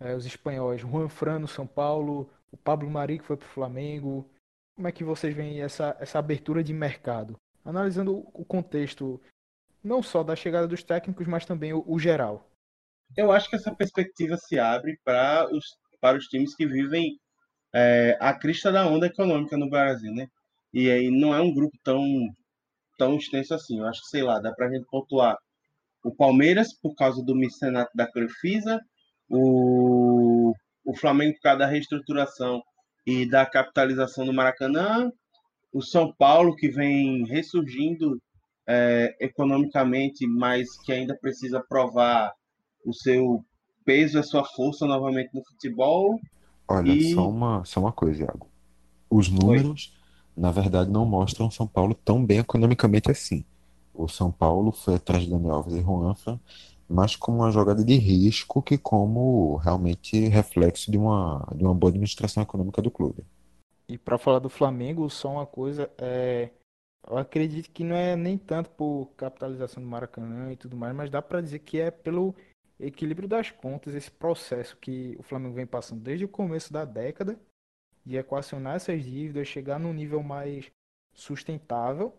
é, os espanhóis, Juan Fran no São Paulo, o Pablo Mari que foi para o Flamengo. Como é que vocês veem essa, essa abertura de mercado? Analisando o contexto não só da chegada dos técnicos, mas também o, o geral. Eu acho que essa perspectiva se abre para os, para os times que vivem é, a crista da onda econômica no Brasil, né? E aí não é um grupo tão, tão extenso assim. Eu acho que, sei lá, dá para a gente pontuar o Palmeiras por causa do mecenato da Crefisa, o, o Flamengo por causa da reestruturação e da capitalização do Maracanã, o São Paulo que vem ressurgindo é, economicamente, mas que ainda precisa provar o seu peso, a sua força novamente no futebol. Olha, E- só uma, só uma coisa, Iago. Os números, na verdade, não mostram São Paulo tão bem economicamente assim. O São Paulo foi atrás de Daniel Alves e Juanfran, mas como uma jogada de risco que como realmente reflexo de uma, de uma boa administração econômica do clube. E para falar do Flamengo, só uma coisa, é, eu acredito que não é nem tanto por capitalização do Maracanã e tudo mais, mas dá para dizer que é pelo equilíbrio das contas, esse processo que o Flamengo vem passando desde o começo da década, de equacionar essas dívidas, chegar num nível mais sustentável,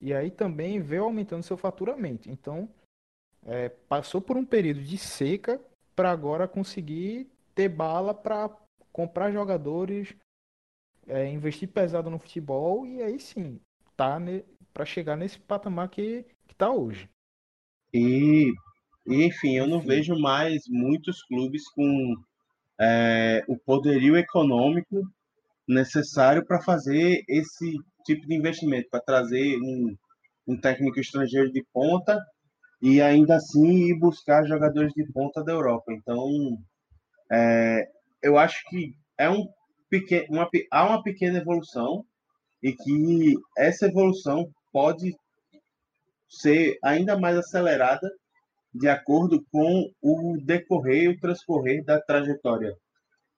e aí também veio aumentando seu faturamento. Então, é, passou por um período de seca para agora conseguir ter bala para comprar jogadores é, investir pesado no futebol e aí sim, tá para chegar nesse patamar que, que tá hoje. E, e, enfim, eu não Enfim. vejo mais muitos clubes com é, o poderio econômico necessário para fazer esse tipo de investimento, para trazer um, um técnico estrangeiro de ponta e ainda assim ir buscar jogadores de ponta da Europa. Então, é, eu acho que é um pequeno, uma, há uma pequena evolução e que essa evolução pode ser ainda mais acelerada de acordo com o decorrer e o transcorrer da trajetória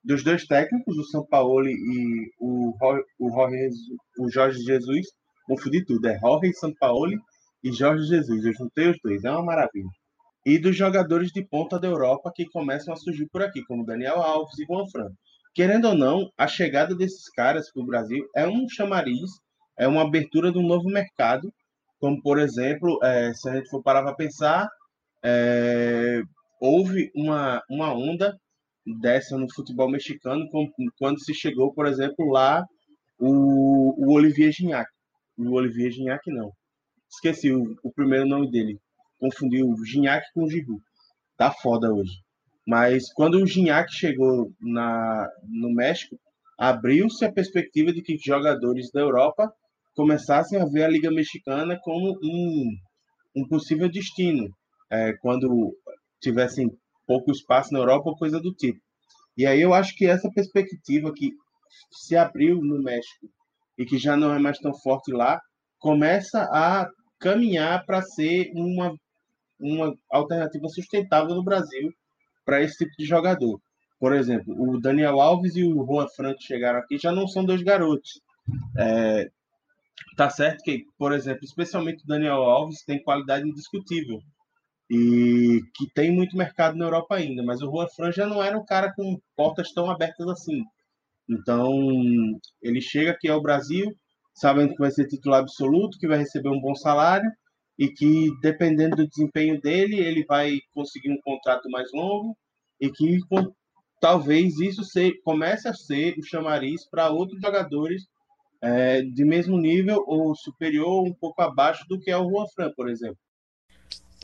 dos dois técnicos, o São Paulo e o, o, Jorge, o Jorge Jesus. Confundi tudo, é Jorge Sampaoli e Jorge Jesus. Eu juntei os dois, é uma maravilha. E dos jogadores de ponta da Europa que começam a surgir por aqui, como Daniel Alves e Juan Fran. Querendo ou não, a chegada desses caras para o Brasil é um chamariz, é uma abertura de um novo mercado, como por exemplo, eh, se a gente for parar para pensar, eh, houve uma, uma onda dessa no futebol mexicano com- quando se chegou, por exemplo, lá o, o Olivier Gignac. O Olivier Gignac não. Esqueci o, o primeiro nome dele. Confundi o Gignac com o Giroud. Tá foda hoje. Mas quando o Gignac chegou na, no México, abriu-se a perspectiva de que jogadores da Europa começassem a ver a Liga Mexicana como um, um possível destino, é, quando tivessem pouco espaço na Europa ou coisa do tipo. E aí eu acho que essa perspectiva que se abriu no México e que já não é mais tão forte lá, começa a caminhar para ser uma, uma alternativa sustentável no Brasil para esse tipo de jogador. Por exemplo, o Daniel Alves e o Juan Franco chegaram aqui já não são dois garotos. É, tá certo que, por exemplo, especialmente o Daniel Alves tem qualidade indiscutível e que tem muito mercado na Europa ainda, mas o Juan Fran já não era um cara com portas tão abertas assim. Então, ele chega aqui ao Brasil sabendo que vai ser titular absoluto, que vai receber um bom salário e que, dependendo do desempenho dele, ele vai conseguir um contrato mais longo e que talvez isso se, comece a ser o chamariz para outros jogadores é, de mesmo nível ou superior, um pouco abaixo do que é o Juan Fran, por exemplo.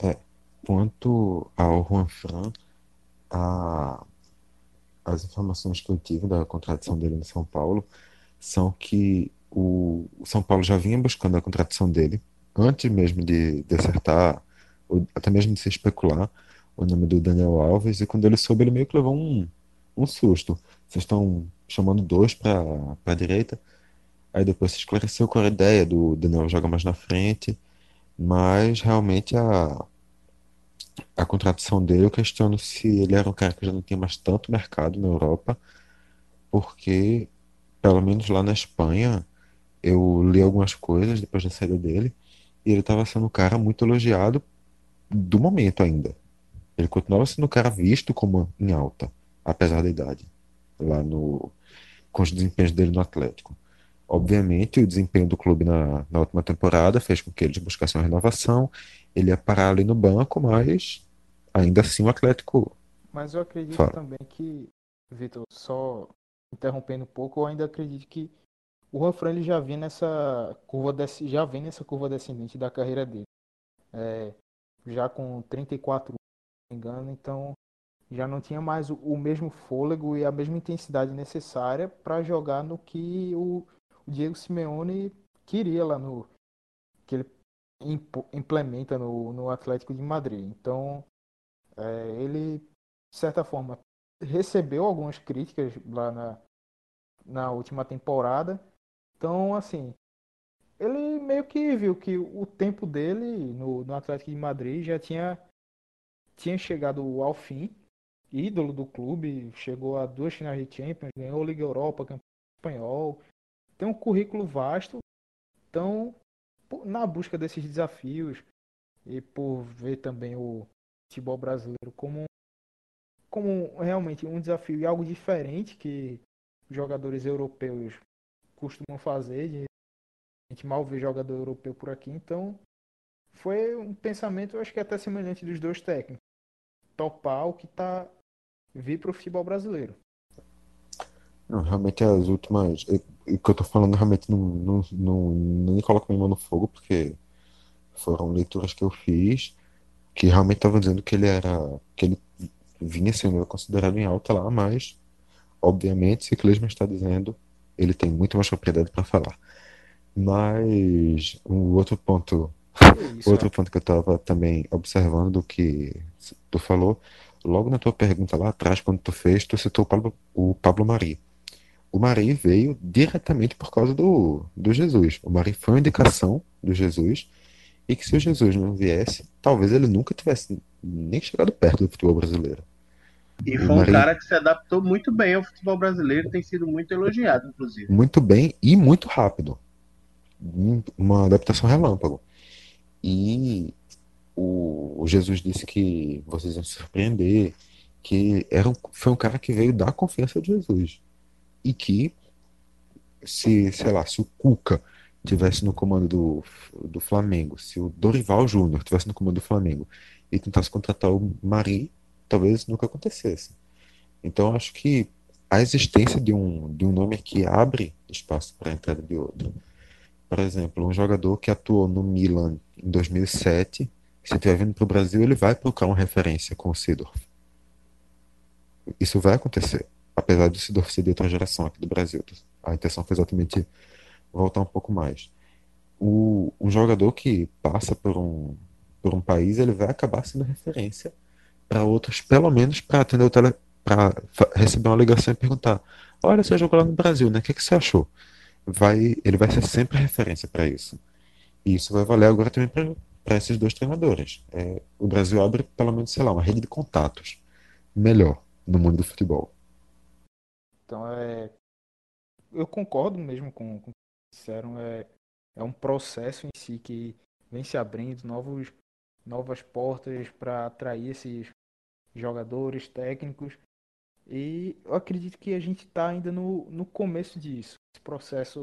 É, quanto ao Juan Fran, a, as informações que eu tive da contratação dele no São Paulo são que o, o São Paulo já vinha buscando a contratação dele antes mesmo de, acertar, ou até mesmo de se especular o nome do Daniel Alves, e quando ele soube, ele meio que levou um, um susto. Vocês estão chamando dois para a direita, aí depois se esclareceu com a ideia do Daniel joga mais na frente, mas realmente a, a contratação dele, eu questiono se ele era um cara que já não tinha mais tanto mercado na Europa, porque, pelo menos lá na Espanha, eu li algumas coisas depois da saída dele, ele estava sendo um cara muito elogiado do momento ainda. Ele continuava sendo um cara visto como em alta, apesar da idade, lá no com os desempenhos dele no Atlético. Obviamente, o desempenho do clube na, na última temporada fez com que eles buscassem uma renovação. Ele ia parar ali no banco, mas ainda assim o Atlético. Mas eu acredito Fala. também que, Vitor, só interrompendo um pouco, eu ainda acredito que o Juan Fran ele já vem nessa curva desse, já vem nessa curva descendente da carreira dele. É, já com 34 anos, se não me engano, então já não tinha mais o, o mesmo fôlego e a mesma intensidade necessária para jogar no que o, o Diego Simeone queria lá no que ele implementa no, no Atlético de Madrid. Então, é, ele, de certa forma, recebeu algumas críticas lá na, na última temporada. Então, assim, ele meio que viu que o tempo dele no, no Atlético de Madrid já tinha, tinha chegado ao fim. Ídolo do clube, chegou a duas finais de Champions, ganhou a Liga Europa, campeão espanhol. Tem um currículo vasto. Então, na busca desses desafios e por ver também o futebol brasileiro como, como realmente um desafio e algo diferente que jogadores europeus costumam fazer. De, a gente mal vê jogador europeu por aqui, então foi um pensamento, eu acho que até semelhante dos dois técnicos. Topar o que tá vir para o futebol brasileiro. Não, realmente as últimas. O que eu tô falando realmente não, não, não, nem coloco minha mão no fogo, porque foram leituras que eu fiz que realmente estavam dizendo que ele era. que ele vinha sendo considerado em alta lá, mas obviamente se Klinsmann está dizendo, ele tem muito mais propriedade para falar. Mas um outro ponto, isso, outro ponto que eu estava também observando do que tu falou, logo na tua pergunta lá atrás, quando tu fez, tu citou o Pablo, o Pablo Mari. O Mari veio diretamente por causa do, do Jesus. O Mari foi uma indicação do Jesus e que se o Jesus não viesse, talvez ele nunca tivesse nem chegado perto do futebol brasileiro. E foi um Marinho- cara que se adaptou muito bem ao futebol brasileiro, tem sido muito elogiado, inclusive. muito bem e muito rápido. Um- Uma adaptação relâmpago. E o, o Jesus disse que vocês iam se surpreender, que era um, foi um cara que veio dar confiança de Jesus. E que, se, sei lá, se o Cuca tivesse no comando do, do Flamengo, se o Dorival Júnior tivesse no comando do Flamengo e tentasse contratar o Mari, talvez nunca acontecesse. Então, acho que a existência de um, de um nome que abre espaço para a entrada de outro. Por exemplo, um jogador que atuou no Milan em 2007, se estiver vindo para o Brasil, ele vai procurar uma referência com o Sidorf. Isso vai acontecer, apesar do Sidorf ser de outra geração aqui do Brasil. A intenção foi exatamente voltar um pouco mais. O, um jogador que passa por um, por um país, ele vai acabar sendo referência para outros, pelo menos para atender o tele, para receber uma ligação e perguntar: Olha, você jogou lá no Brasil, né? O que, que você achou? Vai, ele vai ser sempre referência para isso. E isso vai valer agora também para esses dois treinadores. É, o Brasil abre, pelo menos, sei lá, uma rede de contatos melhor no mundo do futebol. Então, é, eu concordo mesmo com, com o que disseram. É, é um processo em si que vem se abrindo novos, novas portas para atrair esses jogadores, técnicos. E eu acredito que a gente está ainda no, no começo disso. Esse processo,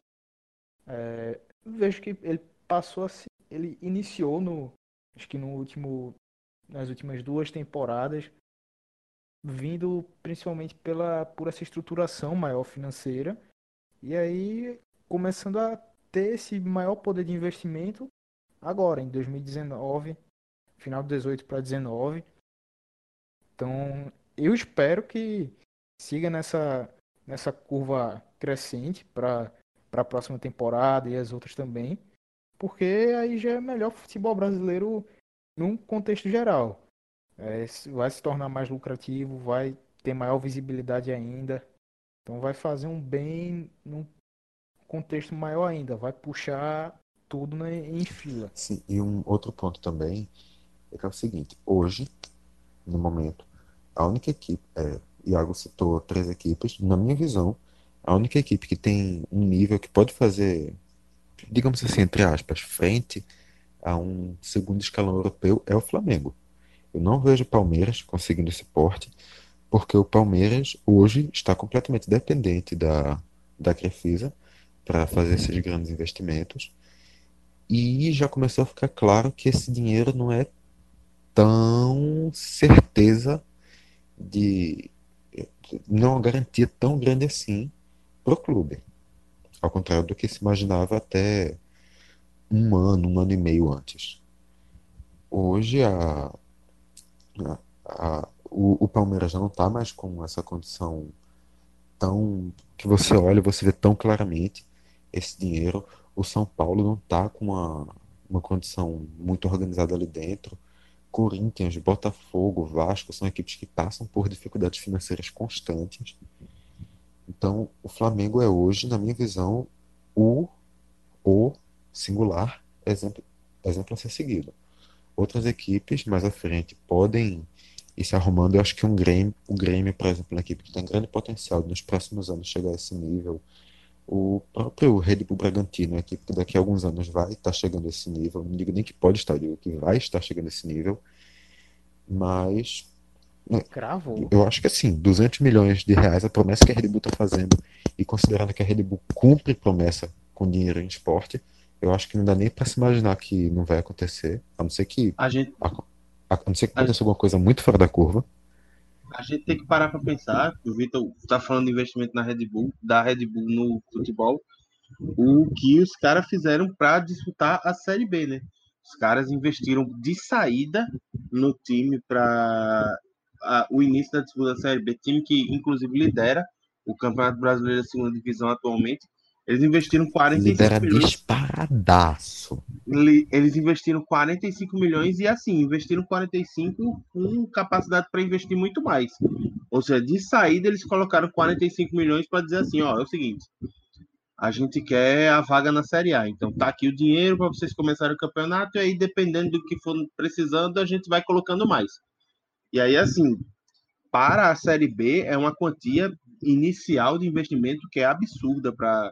é, vejo que ele passou a se, ele iniciou no, acho que no último, nas últimas duas temporadas, vindo principalmente pela por essa estruturação maior financeira e aí começando a ter esse maior poder de investimento agora em 2019, final de 18 para 19 então, eu espero que siga nessa, nessa curva crescente para a próxima temporada e as outras também, porque aí já é melhor futebol brasileiro num contexto geral. É, vai se tornar mais lucrativo, vai ter maior visibilidade ainda. Então vai fazer um bem num contexto maior ainda, vai puxar tudo em fila. Sim, e um outro ponto também é que é o seguinte, hoje, no momento, a única equipe, é, Iago citou três equipes, na minha visão, a única equipe que tem um nível que pode fazer, digamos assim, entre aspas, frente a um segundo escalão europeu é o Flamengo. Eu não vejo o Palmeiras conseguindo esse porte, porque o Palmeiras hoje está completamente dependente da, da Crefisa para fazer esses grandes investimentos. E já começou a ficar claro que esse dinheiro não é tão certeza de não uma garantia tão grande assim para o clube. Ao contrário do que se imaginava até um ano, um ano e meio antes. Hoje a, a, a o, o, Palmeiras já não está mais com essa condição tão que você olha você vê tão claramente esse dinheiro. O São Paulo não está com uma, uma condição muito organizada ali dentro. Corinthians, Botafogo, Vasco são equipes que passam por dificuldades financeiras constantes. Então, o Flamengo é hoje, na minha visão, o, o singular exemplo, exemplo a ser seguido. Outras equipes mais à frente podem ir se arrumando. Eu acho que um Grêmio, o Grêmio, por exemplo, é uma equipe que tem grande potencial de nos próximos anos chegar a esse nível. O próprio Red Bull Bragantino, uma equipe que daqui a alguns anos vai estar chegando a esse nível, não digo nem que pode estar, digo que vai estar chegando a esse nível, mas né, Cravo? eu acho que assim, 200 milhões de reais, a promessa que a Red Bull está fazendo, e considerando que a Red Bull cumpre promessa com dinheiro em esporte, eu acho que não dá nem para se imaginar que não vai acontecer, a não ser que, a, gente, a, a não ser que aconteça alguma coisa muito fora da curva a gente tem que parar para pensar, o Vitor está falando de investimento na Red Bull, da Red Bull no futebol, o que os caras fizeram para disputar a Série B, né? Os caras investiram de saída no time para o início da disputa da Série B, time que inclusive lidera o Campeonato Brasileiro da Segunda Divisão atualmente, eles investiram 45 Lidera milhões. disparadaço. Eles investiram 45 milhões e assim, investiram 45 com capacidade para investir muito mais. Ou seja, de saída eles colocaram 45 milhões para dizer assim, ó, é o seguinte, a gente quer a vaga na Série A. Então tá aqui o dinheiro para vocês começarem o campeonato e aí dependendo do que for precisando, a gente vai colocando mais. E aí assim, para a Série B é uma quantia inicial de investimento que é absurda para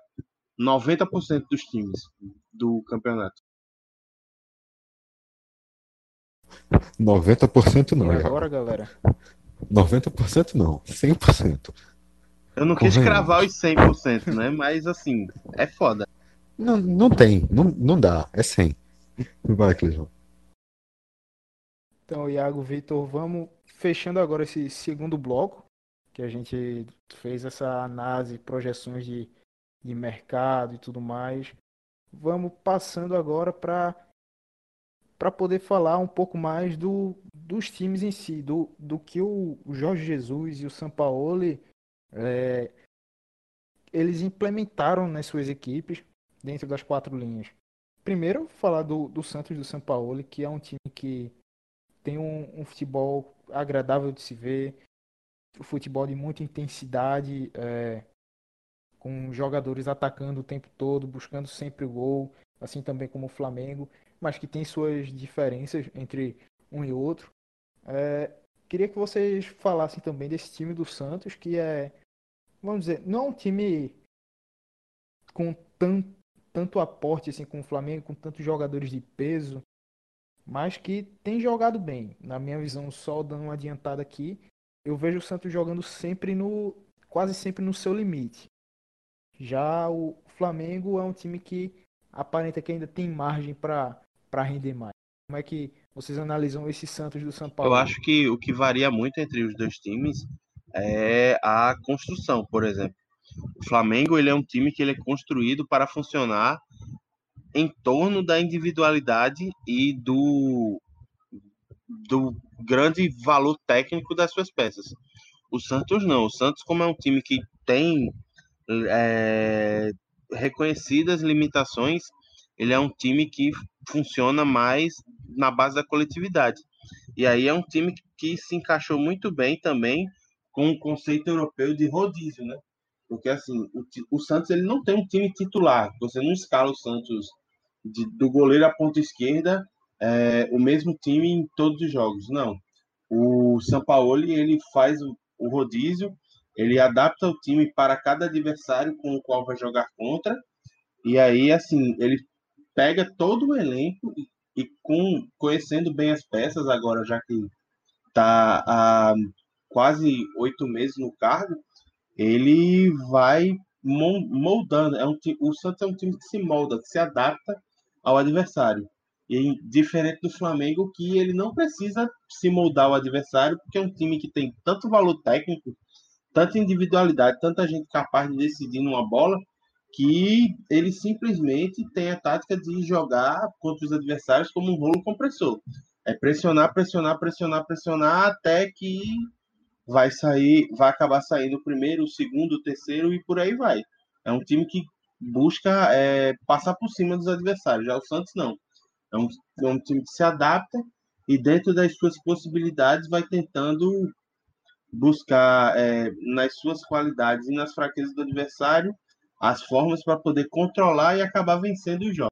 90% dos times do campeonato. 90% não. E agora, galera? 90% não, 100%. Eu não quis cravar os 100%, né? Mas assim, é foda. Não, não tem, não, não dá, é 100. Vai, Clisman. Então, Iago, Vitor, vamos fechando agora esse segundo bloco que a gente fez essa análise, projeções de, de mercado e tudo mais. Vamos passando agora para para poder falar um pouco mais do, dos times em si, do, do que o Jorge Jesus e o Sampaoli é, eles implementaram nas suas equipes dentro das quatro linhas. Primeiro, falar do, do Santos do Sampaoli, que é um time que tem um, um futebol agradável de se ver, um futebol de muita intensidade, é, com jogadores atacando o tempo todo, buscando sempre o gol, assim também como o Flamengo, mas que tem suas diferenças entre um e outro. É, queria que vocês falassem também desse time do Santos, que é, vamos dizer, não é um time com tanto, tanto aporte assim com o Flamengo, com tantos jogadores de peso, mas que tem jogado bem. Na minha visão, só dando uma adiantada aqui, eu vejo o Santos jogando sempre no quase sempre no seu limite. Já o Flamengo é um time que aparenta que ainda tem margem para render mais. Como é que vocês analisam esse Santos do São Paulo? Eu acho que o que varia muito entre os dois times é a construção, por exemplo. O Flamengo ele é um time que ele é construído para funcionar em torno da individualidade e do, do grande valor técnico das suas peças. O Santos não. O Santos, como é um time que tem é, reconhecidas limitações, ele é um time que funciona mais na base da coletividade. E aí é um time que se encaixou muito bem também com o conceito europeu de rodízio, né? Porque assim, o, o Santos ele não tem um time titular. Você não escala o Santos de, do goleiro à ponta esquerda é, o mesmo time em todos os jogos. Não. O Sampaoli ele faz o, rodízio ele adapta o time para cada adversário com o qual vai jogar contra. E aí, assim, ele pega todo o elenco e, e com conhecendo bem as peças agora, já que está há quase oito meses no cargo, ele vai moldando. É um, o Santos é um time que se molda, que se adapta ao adversário. E diferente do Flamengo, que ele não precisa se moldar ao adversário, porque é um time que tem tanto valor técnico tanta individualidade, tanta gente capaz de decidir numa bola, que ele simplesmente tem a tática de jogar contra os adversários como um rolo compressor. É pressionar, pressionar, pressionar, pressionar até que vai sair, vai acabar saindo o primeiro, o segundo, o terceiro e por aí vai. É um time que busca é, passar por cima dos adversários. Já o Santos não. É um, é um time que se adapta e dentro das suas possibilidades vai tentando buscar é, nas suas qualidades e nas fraquezas do adversário as formas para poder controlar e acabar vencendo os jogos.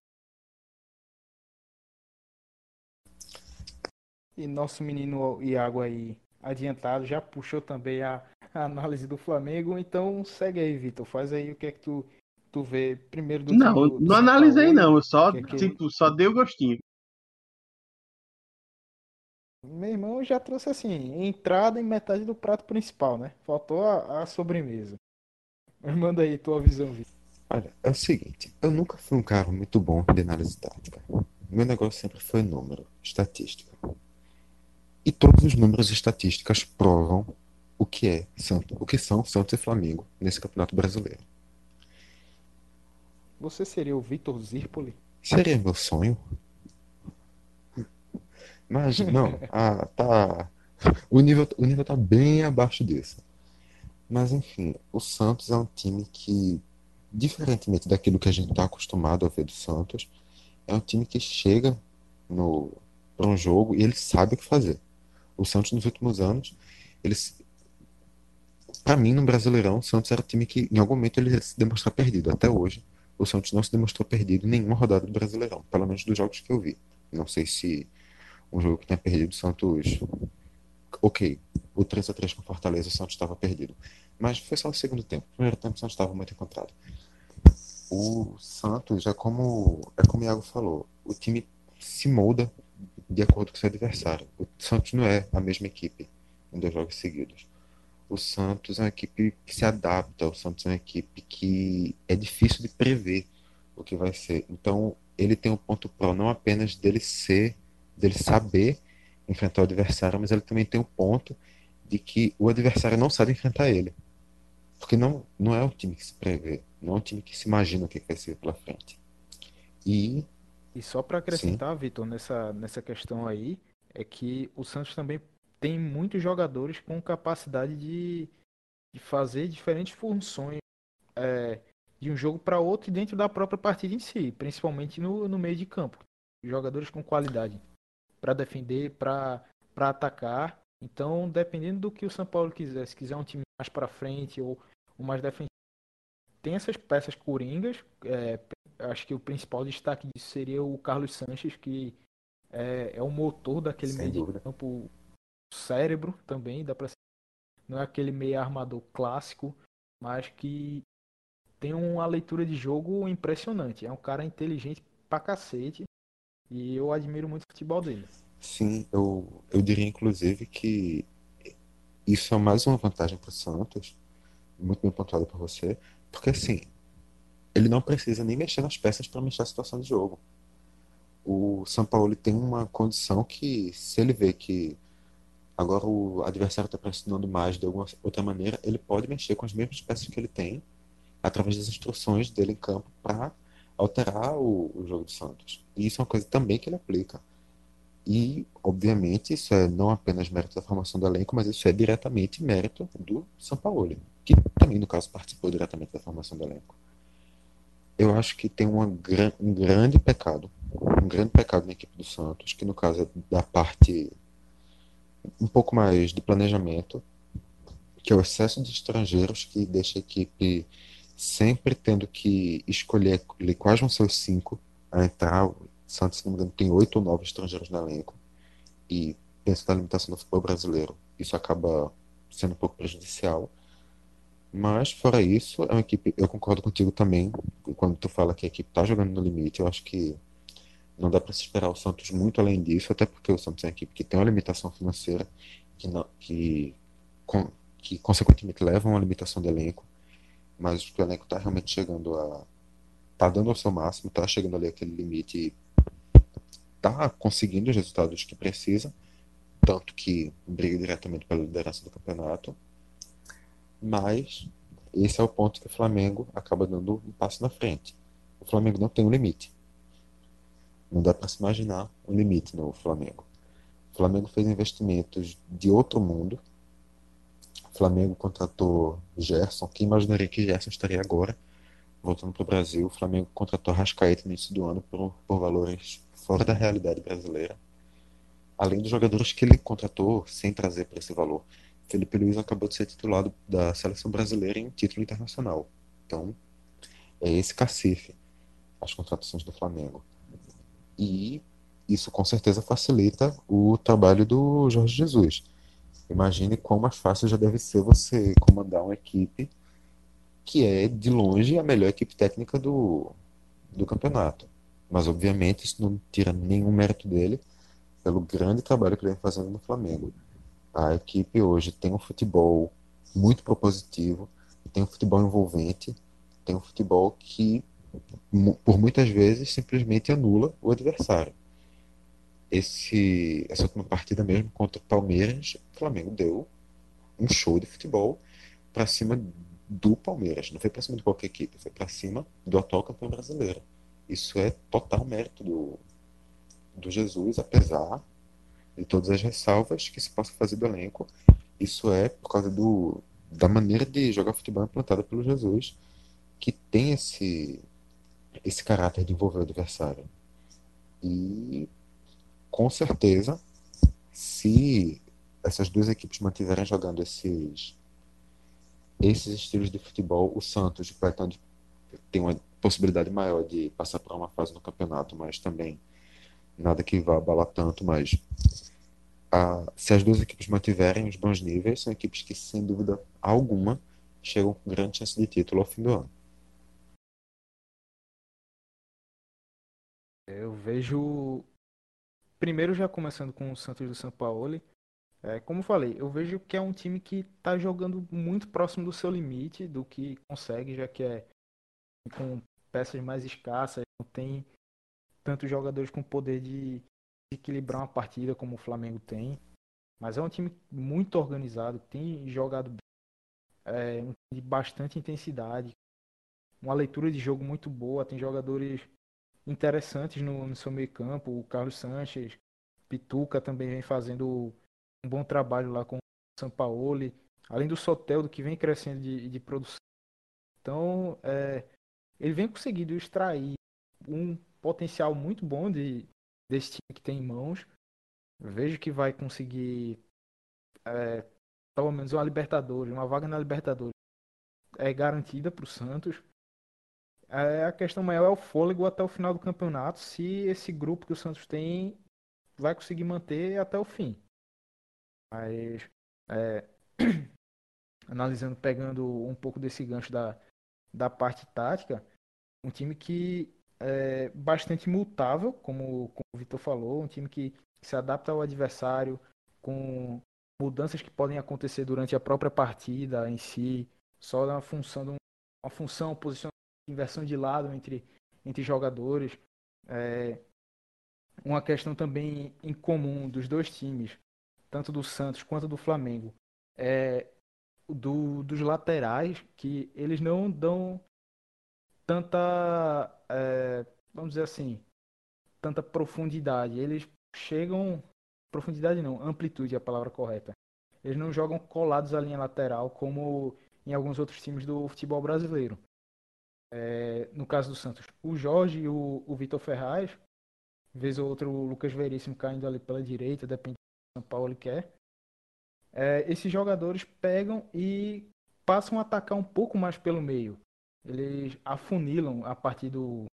E nosso menino Iago aí adiantado já puxou também a, a análise do Flamengo, então segue aí, Vitor, faz aí o que é que tu, tu vê primeiro do Não, do, do não analisei não, eu só que é que... tipo, só dei o gostinho. Meu irmão já trouxe assim, entrada em metade do prato principal, né? Faltou a, a sobremesa. Mas manda aí tua visão, Vitor. Olha, é o seguinte, eu nunca fui um cara muito bom de análise tática. Meu negócio sempre foi número, estatística. E todos os números e estatísticas provam o que é Santo, o que são Santos e Flamengo nesse Campeonato Brasileiro. Você seria o Vitor Zirpoli? Seria meu sonho. Mas não, ah, tá. O nível, o nível tá bem abaixo disso. Mas enfim, o Santos é um time que, diferentemente daquilo que a gente está acostumado a ver do Santos, é um time que chega no para um jogo e ele sabe o que fazer. O Santos nos últimos anos, eles para mim no Brasileirão, o Santos era um time que em algum momento ele se demonstrar perdido. Até hoje, o Santos não se demonstrou perdido em nenhuma rodada do Brasileirão, pelo menos dos jogos que eu vi. Não sei se um jogo que tinha perdido o Santos. Ok, o 3x3 com o Fortaleza, o Santos estava perdido. Mas foi só o segundo tempo. No primeiro tempo, o Santos estava muito encontrado. O Santos é como, é como o Iago falou: o time se molda de acordo com seu adversário. O Santos não é a mesma equipe em dois jogos seguidos. O Santos é uma equipe que se adapta, o Santos é uma equipe que é difícil de prever o que vai ser. Então, ele tem um ponto pró não apenas dele ser dele saber enfrentar o adversário, mas ele também tem o ponto de que o adversário não sabe enfrentar ele. Porque não, não é um time que se prevê, não é um time que se imagina o que vai ser pela frente. E. E só para acrescentar, Vitor, nessa, nessa questão aí, é que o Santos também tem muitos jogadores com capacidade de, de fazer diferentes funções é, de um jogo para outro e dentro da própria partida em si, principalmente no, no meio de campo. Jogadores com qualidade para defender, para atacar. Então, dependendo do que o São Paulo quiser, se quiser um time mais para frente ou, ou mais defensivo, tem essas peças coringas. É, acho que o principal destaque disso seria o Carlos Sanches, que é, é o motor daquele Sem meio dúvida. de campo, cérebro também, dá para não é aquele meio armador clássico, mas que tem uma leitura de jogo impressionante. É um cara inteligente pra cacete e eu admiro muito o futebol dele. Sim, eu, eu diria inclusive que isso é mais uma vantagem para o Santos, muito bem pontuado por você, porque assim, ele não precisa nem mexer nas peças para mexer a situação de jogo. O São Paulo tem uma condição que, se ele vê que agora o adversário está pressionando mais de alguma outra maneira, ele pode mexer com as mesmas peças que ele tem, através das instruções dele em campo, para alterar o, o jogo do Santos. E isso é uma coisa também que ele aplica. E, obviamente, isso é não apenas mérito da formação do elenco, mas isso é diretamente mérito do São Paulo, que também, no caso, participou diretamente da formação do elenco. Eu acho que tem uma, um grande pecado, um grande pecado na equipe do Santos, que no caso é da parte um pouco mais de planejamento, que é o excesso de estrangeiros que deixa a equipe sempre tendo que escolher quais vão ser os cinco a entrar. O Santos, se não me engano, tem oito ou nove estrangeiros no elenco. E penso na limitação do futebol brasileiro. Isso acaba sendo um pouco prejudicial. Mas, fora isso, é uma equipe. Eu concordo contigo também, quando tu fala que a equipe está jogando no limite. Eu acho que não dá para se esperar o Santos muito além disso, até porque o Santos é uma equipe que tem uma limitação financeira, que, não, que, com, que consequentemente leva a uma limitação de elenco mas o elenco tá realmente chegando a. tá dando o seu máximo, tá chegando ali aquele limite e tá conseguindo os resultados que precisa, tanto que briga diretamente pela liderança do campeonato. Mas esse é o ponto que o Flamengo acaba dando um passo na frente. O Flamengo não tem um limite. Não dá para se imaginar um limite no Flamengo. O Flamengo fez investimentos de outro mundo o Flamengo contratou Gerson. Quem imaginaria que Gerson estaria agora voltando para o Brasil? O Flamengo contratou Rascaeta no início do ano por, por valores fora da realidade brasileira. Além dos jogadores que ele contratou sem trazer para esse valor. Felipe Luiz acabou de ser titulado da seleção brasileira em título internacional. Então, é esse cacife as contratações do Flamengo. E isso com certeza facilita o trabalho do Jorge Jesus. Imagine quão mais fácil já deve ser você comandar uma equipe que é, de longe, a melhor equipe técnica do, do campeonato. Mas, obviamente, isso não tira nenhum mérito dele pelo grande trabalho que ele vem fazendo no Flamengo. A equipe hoje tem um futebol muito propositivo, tem um futebol envolvente, tem um futebol que, por muitas vezes, simplesmente anula o adversário esse, essa última partida mesmo contra o Palmeiras, o Flamengo deu um show de futebol para cima do Palmeiras. Não foi para cima de qualquer equipe, foi para cima do atual campeão brasileiro. Isso é total mérito do, do Jesus, apesar de todas as ressalvas que se possa fazer do elenco. Isso é por causa do, da maneira de jogar futebol implantada pelo Jesus, que tem esse, esse caráter de envolver o adversário. E com certeza, se essas duas equipes mantiverem jogando esses esses estilos de futebol, o Santos vai ter uma possibilidade maior de passar por uma fase no campeonato, mas também nada que vá abalar tanto, mas a, se as duas equipes mantiverem os bons níveis, são equipes que, sem dúvida alguma, chegam com grande chance de título ao fim do ano. Eu vejo Primeiro, já começando com o Santos do São Paulo. É, como falei, eu vejo que é um time que está jogando muito próximo do seu limite, do que consegue, já que é com peças mais escassas, não tem tantos jogadores com poder de equilibrar uma partida como o Flamengo tem. Mas é um time muito organizado, tem jogado bem, é, um time de bastante intensidade, uma leitura de jogo muito boa, tem jogadores interessantes no, no seu meio campo, o Carlos Sanches, Pituca também vem fazendo um bom trabalho lá com o Sampaoli, além do Soteldo que vem crescendo de, de produção. Então, é, ele vem conseguindo extrair um potencial muito bom de, desse time que tem em mãos. vejo que vai conseguir é, pelo menos uma Libertadores, uma vaga na Libertadores é garantida para o Santos. É, a questão maior é o fôlego até o final do campeonato, se esse grupo que o Santos tem vai conseguir manter até o fim. Mas é, analisando, pegando um pouco desse gancho da, da parte tática, um time que é bastante mutável, como, como o Vitor falou, um time que se adapta ao adversário com mudanças que podem acontecer durante a própria partida em si, só na função de um, uma função, posicionamento, inversão de lado entre, entre jogadores. É, uma questão também em comum dos dois times, tanto do Santos quanto do Flamengo, é do, dos laterais, que eles não dão tanta, é, vamos dizer assim, tanta profundidade. Eles chegam, profundidade não, amplitude é a palavra correta. Eles não jogam colados à linha lateral como em alguns outros times do futebol brasileiro. É, no caso do Santos, o Jorge e o, o Vitor Ferraz, vez ou outro o Lucas Veríssimo caindo ali pela direita, depende do São Paulo quer. É, esses jogadores pegam e passam a atacar um pouco mais pelo meio. Eles afunilam a partir do,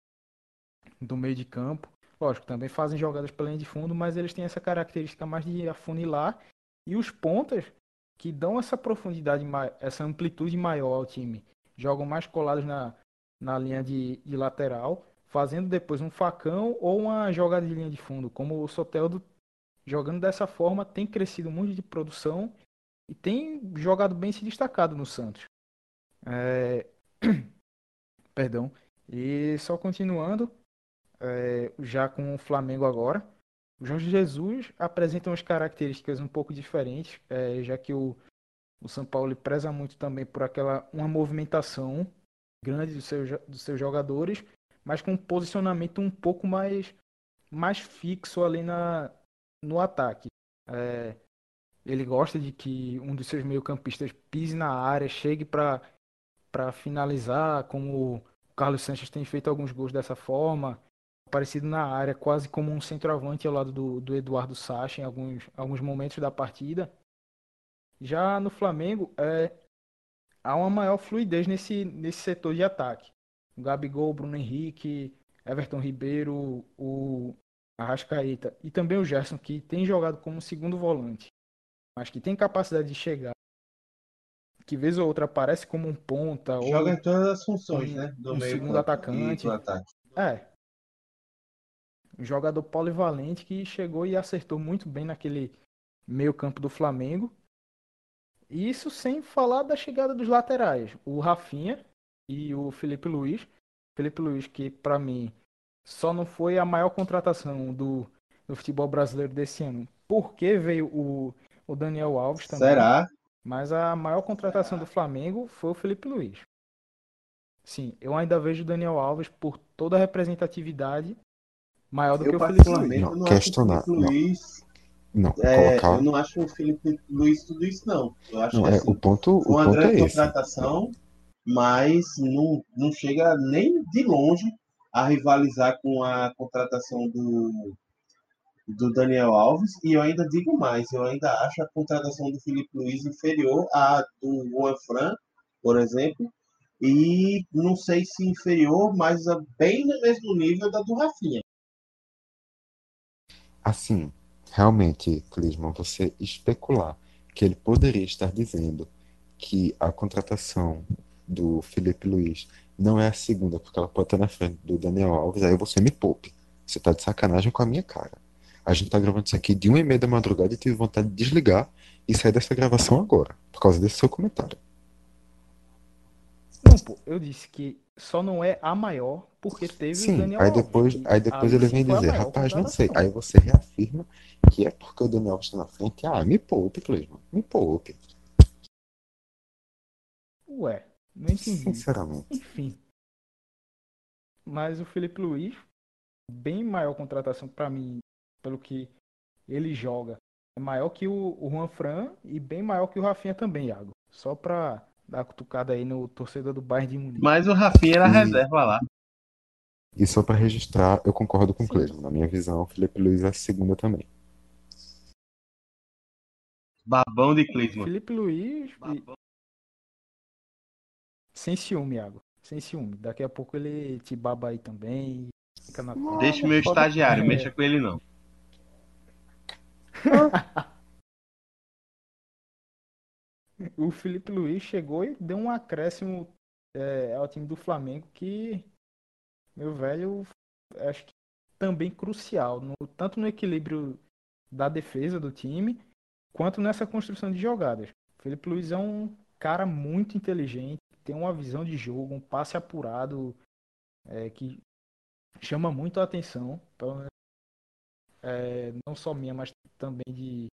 do meio de campo. Lógico, também fazem jogadas pela linha de fundo, mas eles têm essa característica mais de afunilar. E os pontas que dão essa profundidade, essa amplitude maior ao time, jogam mais colados na, na linha de, de lateral, fazendo depois um facão ou uma jogada de linha de fundo. Como o Soteldo jogando dessa forma tem crescido muito de produção e tem jogado bem se destacado no Santos. É... Perdão. E só continuando, é... já com o Flamengo agora, o Jorge Jesus apresenta umas características um pouco diferentes, é... já que o, o São Paulo preza muito também por aquela uma movimentação grande dos seus, dos seus jogadores, mas com um posicionamento um pouco mais, mais fixo ali na, no ataque. É, ele gosta de que um dos seus meio-campistas pise na área, chegue para finalizar, como o Carlos Sanches tem feito alguns gols dessa forma, aparecido na área, quase como um centroavante ao lado do, do Eduardo Sacha em alguns, alguns momentos da partida. Já no Flamengo, é, há uma maior fluidez nesse, nesse setor de ataque. O Gabigol, o Bruno Henrique, Everton Ribeiro, o Arrascaeta e também o Gerson, que tem jogado como segundo volante, mas que tem capacidade de chegar, que vez ou outra aparece como um ponta. Joga ou em todas as funções, um, né? Do um meio segundo atacante. e. É. Um jogador polivalente que chegou e acertou muito bem naquele meio campo do Flamengo. Isso sem falar da chegada dos laterais, o Rafinha e o Felipe Luiz. Felipe Luiz, que para mim só não foi a maior contratação do, do futebol brasileiro desse ano. Porque veio o, o Daniel Alves também. Será? Mas a maior contratação do Flamengo foi o Felipe Luiz. Sim, eu ainda vejo o Daniel Alves por toda a representatividade maior do Eu que o Felipe Luiz. Não, não, acho o questionar, Felipe não. Luiz. Não, é, colocar. Eu não acho o Felipe Luiz tudo isso, não. Eu acho Não, que é, assim, o ponto, foi uma ponto é grande esse. contratação, mas não, não chega nem de longe a rivalizar com a contratação do, do Daniel Alves. E eu ainda digo mais, eu ainda acho a contratação do Felipe Luiz inferior à do Juan Fran, por exemplo. E não sei se inferior, mas bem no mesmo nível da do Rafinha. Assim, realmente, Clisman, você especular que ele poderia estar dizendo que a contratação do Felipe Luiz não é a segunda, porque ela pode estar na frente do Daniel Alves, aí você me poupe. Você tá de sacanagem com a minha cara. A gente tá gravando isso aqui de uma e meia da madrugada e tive vontade de desligar e sair dessa gravação agora, por causa desse seu comentário. Não, pô, eu disse que só não é a maior porque teve o Sim, Daniel aí Alves, depois, que aí depois ele vem dizer, rapaz, não sei. Aí você reafirma que é porque o Daniel Alves está na frente. Ah, me poupe, Cleisman, me poupe. Ué, não entendi. Sinceramente. Enfim. Mas o Felipe Luiz, bem maior contratação pra mim, pelo que ele joga. É maior que o, o Juan Fran e bem maior que o Rafinha também, Iago. Só pra dar uma cutucada aí no torcedor do Bayern de Munique. Mas o Rafinha era E- reserva lá. E só para registrar, eu concordo com o Cleisman. Na minha visão, o Felipe Luiz é a segunda também. Babão de Klinsmann. Felipe Luiz. e- Sem ciúme, Iago. Sem ciúme. Daqui a pouco ele te baba aí também. Fica na. Deixa o meu estagiário, É. mexa com ele não. O Felipe Luiz chegou e deu um acréscimo é, ao time do Flamengo que, meu velho, acho que também crucial, no- tanto no equilíbrio da defesa do time, quanto nessa construção de jogadas. O Felipe Luiz é um cara muito inteligente, tem uma visão de jogo, um passe apurado é, que chama muito a atenção, menos, é, não só minha, mas também de,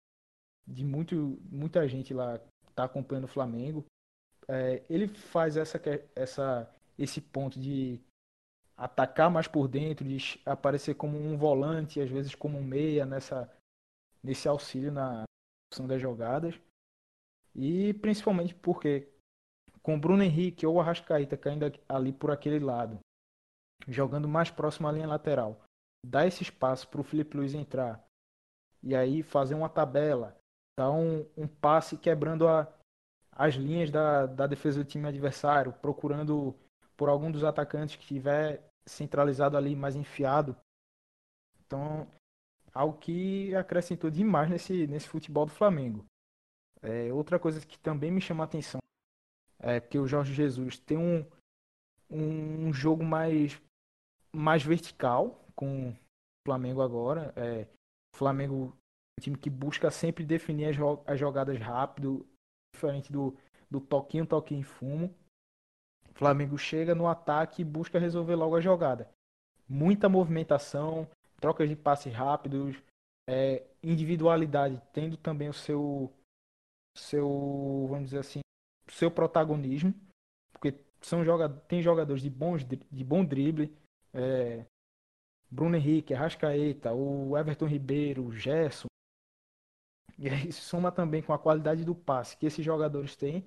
de muito, muita gente lá está acompanhando o Flamengo. É, ele faz essa, essa, esse ponto de atacar mais por dentro, de aparecer como um volante, às vezes como um meia nessa, nesse auxílio na construção das jogadas. E principalmente porque com Bruno Henrique ou Arrascaíta caindo ali por aquele lado, jogando mais próximo à linha lateral, dá esse espaço para o Felipe Luiz entrar e aí fazer uma tabela, dar um, um passe quebrando a, as linhas da, da defesa do time adversário, procurando por algum dos atacantes que estiver centralizado ali, mais enfiado. Então, algo que acrescentou demais nesse, nesse futebol do Flamengo. É, outra coisa que também me chama a atenção é que o Jorge Jesus tem um, um jogo mais, mais vertical com o Flamengo agora. É, o Flamengo um time que busca sempre definir as, as jogadas rápido, diferente do, do toquinho, toquinho em fumo. O Flamengo chega no ataque e busca resolver logo a jogada. Muita movimentação, trocas de passes rápidos, é, individualidade, tendo também o seu, seu, vamos dizer assim, seu protagonismo, porque são tem jogadores de, bons, de bom drible, é, Bruno Henrique, Arrascaeta, o Everton Ribeiro, o Gerson, e aí soma também com a qualidade do passe que esses jogadores têm.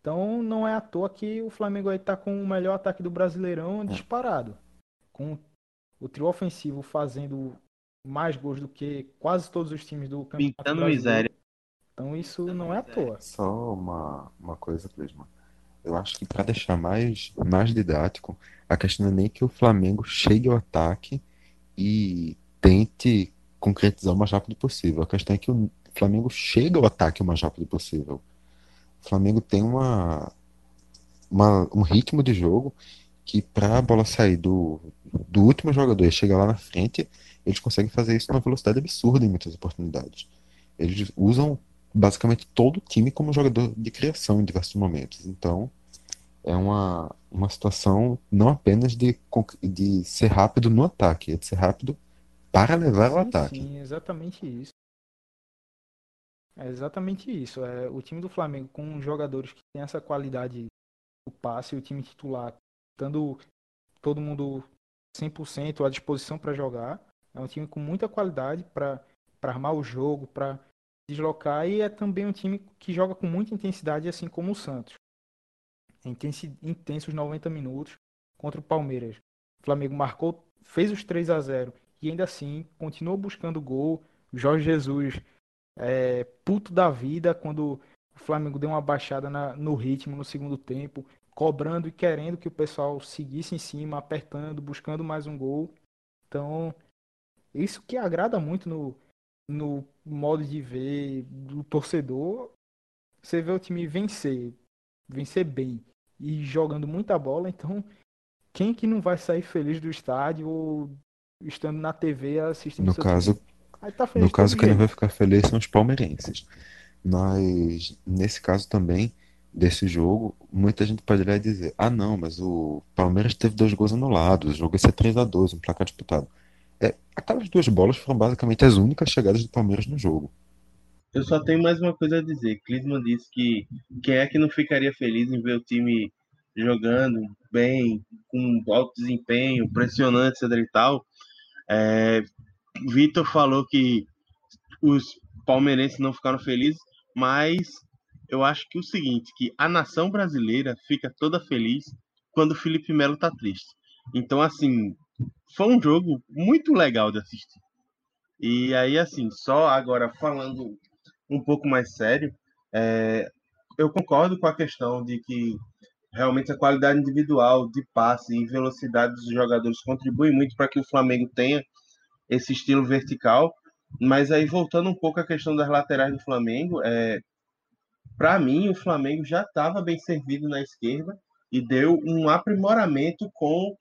Então não é à toa que o Flamengo aí tá com o melhor ataque do Brasileirão disparado. Com o trio ofensivo fazendo mais gols do que quase todos os times do Campeonato Pintando Brasileiro. miséria. Então isso não é à toa. Só uma, uma coisa, Cleisman. Eu acho que para deixar mais, mais didático, a questão não é nem que o Flamengo chegue ao ataque e tente concretizar o mais rápido possível. A questão é que o Flamengo chega ao ataque o mais rápido possível. O Flamengo tem uma, uma- um ritmo de jogo que para a bola sair do, do último jogador e chegar lá na frente, eles conseguem fazer isso numa velocidade absurda em muitas oportunidades. Eles usam basicamente todo o time como jogador de criação em diversos momentos. Então, é uma, uma situação não apenas de, de ser rápido no ataque, é de ser rápido para levar Sim, ataque. sim, exatamente isso. É exatamente isso. É, o time do Flamengo com jogadores que têm essa qualidade do passe, o time titular, estando todo mundo 100% à disposição para jogar. É um time com muita qualidade para armar o jogo, para deslocar e é também um time que joga com muita intensidade, assim como o Santos. É intensi- intenso os 90 minutos contra o Palmeiras. O Flamengo marcou, fez os 3 a 0 e ainda assim continuou buscando gol. Jorge Jesus é, puto da vida quando o Flamengo deu uma baixada na- no ritmo no segundo tempo, cobrando e querendo que o pessoal seguisse em cima, apertando, buscando mais um gol. Então, isso que agrada muito no, no modo de ver do torcedor. Você vê o time vencer, vencer bem e jogando muita bola, então quem que não vai sair feliz do estádio ou estando na TV assistindo No caso, time? Aí tá feliz no caso quem vai ficar feliz são os palmeirenses. Mas nesse caso também, desse jogo, muita gente poderia dizer: ah, não, mas o Palmeiras teve dois gols anulados, o jogo ia ser 3 a 2 um placar disputado. É, aquelas duas bolas foram basicamente as únicas chegadas do Palmeiras no jogo. Eu só tenho mais uma coisa a dizer. Klinsmann disse que quem é que não ficaria feliz em ver o time jogando bem, com alto desempenho, pressionante, etc e tal. É, Vitor falou que os palmeirenses não ficaram felizes, mas eu acho que é o seguinte, que a nação brasileira fica toda feliz quando o Felipe Melo tá triste. Então, assim, foi um jogo muito legal de assistir. E aí, assim, só agora falando um pouco mais sério, é, eu concordo com a questão de que realmente a qualidade individual de passe e velocidade dos jogadores contribui muito para que o Flamengo tenha esse estilo vertical. Mas aí, voltando um pouco à questão das laterais do Flamengo, é, para mim, o Flamengo já estava bem servido na esquerda e deu um aprimoramento com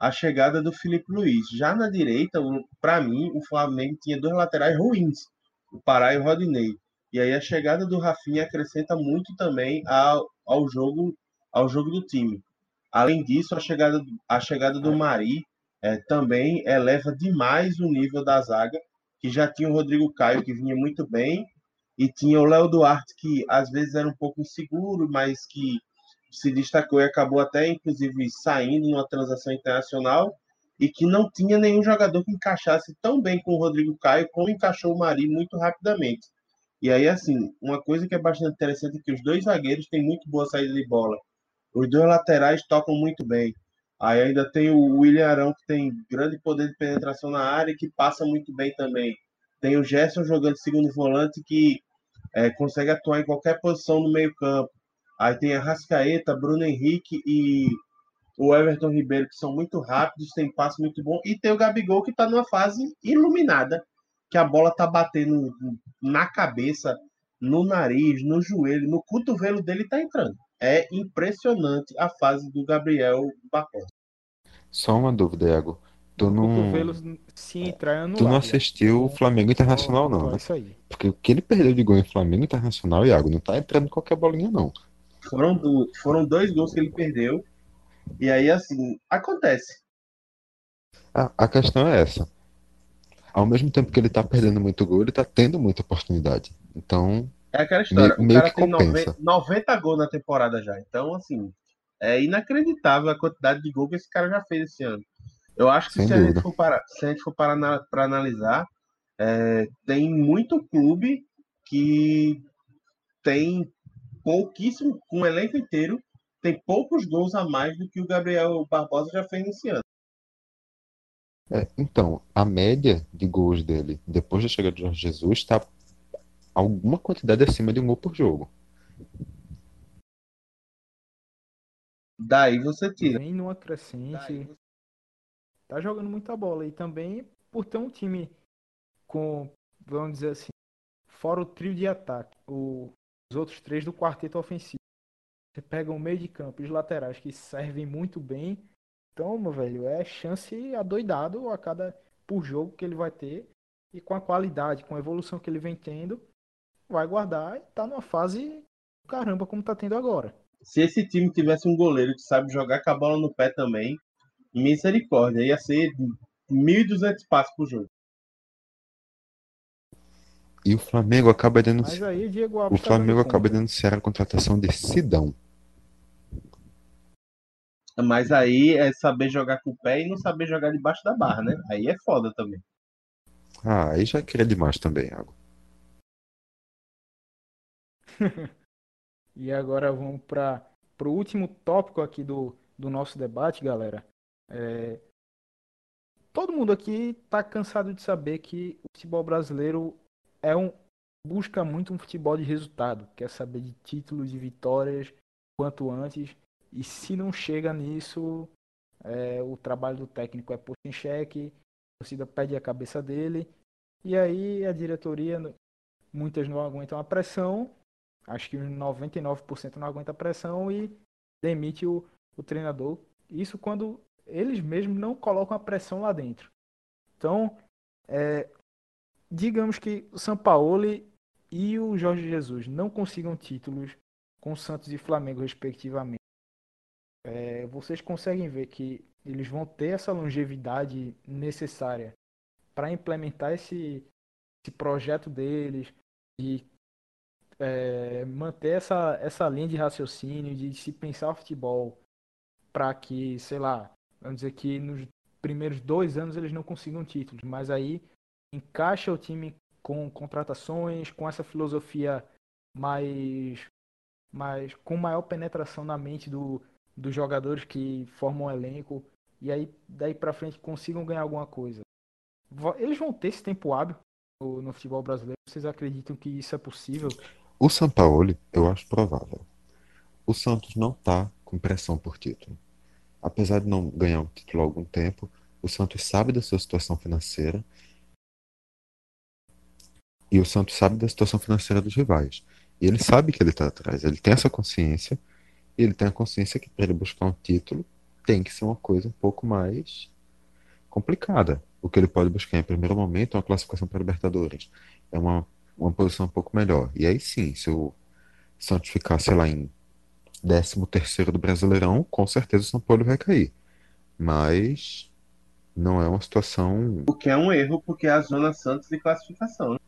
a chegada do Felipe Luiz. Já na direita, para mim, o Flamengo tinha dois laterais ruins, o Pará e o Rodinei. E aí a chegada do Rafinha acrescenta muito também ao, ao jogo ao jogo do time. Além disso, a chegada, a chegada do Mari é, também eleva demais o nível da zaga, que já tinha o Rodrigo Caio, que vinha muito bem, e tinha o Léo Duarte, que às vezes era um pouco inseguro, mas que se destacou e acabou até, inclusive, saindo numa transação internacional, e que não tinha nenhum jogador que encaixasse tão bem com o Rodrigo Caio como encaixou o Mari muito rapidamente. E aí, assim, uma coisa que é bastante interessante é que os dois zagueiros têm muito boa saída de bola. Os dois laterais tocam muito bem. Aí ainda tem o William Arão, que tem grande poder de penetração na área e que passa muito bem também. Tem o Gerson jogando segundo volante, que é, consegue atuar em qualquer posição no meio-campo. Aí tem a Rascaeta, Bruno Henrique e o Everton Ribeiro, que são muito rápidos, tem passe muito bom. E tem o Gabigol, que está numa fase iluminada, que a bola está batendo na cabeça, no nariz, no joelho, no cotovelo dele está entrando. É impressionante a fase do Gabriel Barbosa. Só uma dúvida, Iago. Tu não, se entrar tu não assistiu o Flamengo Internacional, não, né? Isso aí. Porque o que ele perdeu de gol em Flamengo Internacional, Iago, não tá entrando qualquer bolinha, não. Foram, do, foram dois gols que ele perdeu. E aí, assim, acontece. Ah, a questão é essa. Ao mesmo tempo que ele tá perdendo muito gol, ele tá tendo muita oportunidade. Então, é aquela história. O cara tem compensa. 90, 90 gols na temporada já. Então, assim, é inacreditável a quantidade de gols que esse cara já fez esse ano. Eu acho que Sem se a, gente for parar, se a gente for parar para analisar, é, tem muito clube que tem pouquíssimo, com o elenco inteiro, tem poucos gols a mais do que o Gabriel Barbosa já fez nesse ano. É, então, a média de gols dele depois da chegada de Jorge Jesus está alguma quantidade acima de um gol por jogo. Daí você tira. Vem numa crescente. Tá jogando muita bola. E também por ter um time com, vamos dizer assim, fora o trio de ataque, o- os outros três do quarteto ofensivo. Você pega o meio de campo e os laterais que servem muito bem. Então, meu velho, é chance adoidado a cada por jogo que ele vai ter. E com a qualidade, com a evolução que ele vem tendo, vai guardar e tá numa fase caramba como tá tendo agora. Se esse time tivesse um goleiro que sabe jogar com a bola no pé também, misericórdia, ia ser 1.200 passos por jogo. E o Flamengo acaba denunciando. aí o Diego O Alves tá Flamengo acaba denunciando a contratação de Sidão. Mas aí é saber jogar com o pé e não saber jogar debaixo da barra, né? Aí é foda também. Ah, aí já queria demais também, Iago. E agora vamos para o último tópico aqui do, do nosso debate, galera. É, todo mundo aqui tá cansado de saber que o futebol brasileiro é um busca muito um futebol de resultado, quer saber de títulos, de vitórias quanto antes. E se não chega nisso, é, o trabalho do técnico é posto em xeque, a torcida pede a cabeça dele. E aí a diretoria, muitas não aguentam a pressão acho que 99% não aguenta a pressão e demite o, o treinador. Isso quando eles mesmos não colocam a pressão lá dentro. Então, é, digamos que o Sampaoli e o Jorge Jesus não consigam títulos com Santos e Flamengo, respectivamente, é, vocês conseguem ver que eles vão ter essa longevidade necessária para implementar esse, esse projeto deles e é, manter essa, essa linha de raciocínio, de se pensar o futebol para que, sei lá, vamos dizer que nos primeiros dois anos eles não consigam títulos, mas aí encaixa o time com contratações, com essa filosofia mais, mais com maior penetração na mente do, dos jogadores que formam o elenco e aí daí para frente consigam ganhar alguma coisa. Eles vão ter esse tempo hábil no, no futebol brasileiro. Vocês acreditam que isso é possível? O Sampaoli, eu acho provável. O Santos não está com pressão por título. Apesar de não ganhar um título há algum tempo, o Santos sabe da sua situação financeira e o Santos sabe da situação financeira dos rivais. E ele sabe que ele está atrás, ele tem essa consciência, e ele tem a consciência que para ele buscar um título tem que ser uma coisa um pouco mais complicada. O que ele pode buscar em primeiro momento é uma classificação para Libertadores. É uma uma posição um pouco melhor. E aí sim, se o Santos ficar, sei lá, em 13 terceiro do Brasileirão, com certeza o São Paulo vai cair. Mas não é uma situação. O que é um erro, porque é a zona Santos de classificação.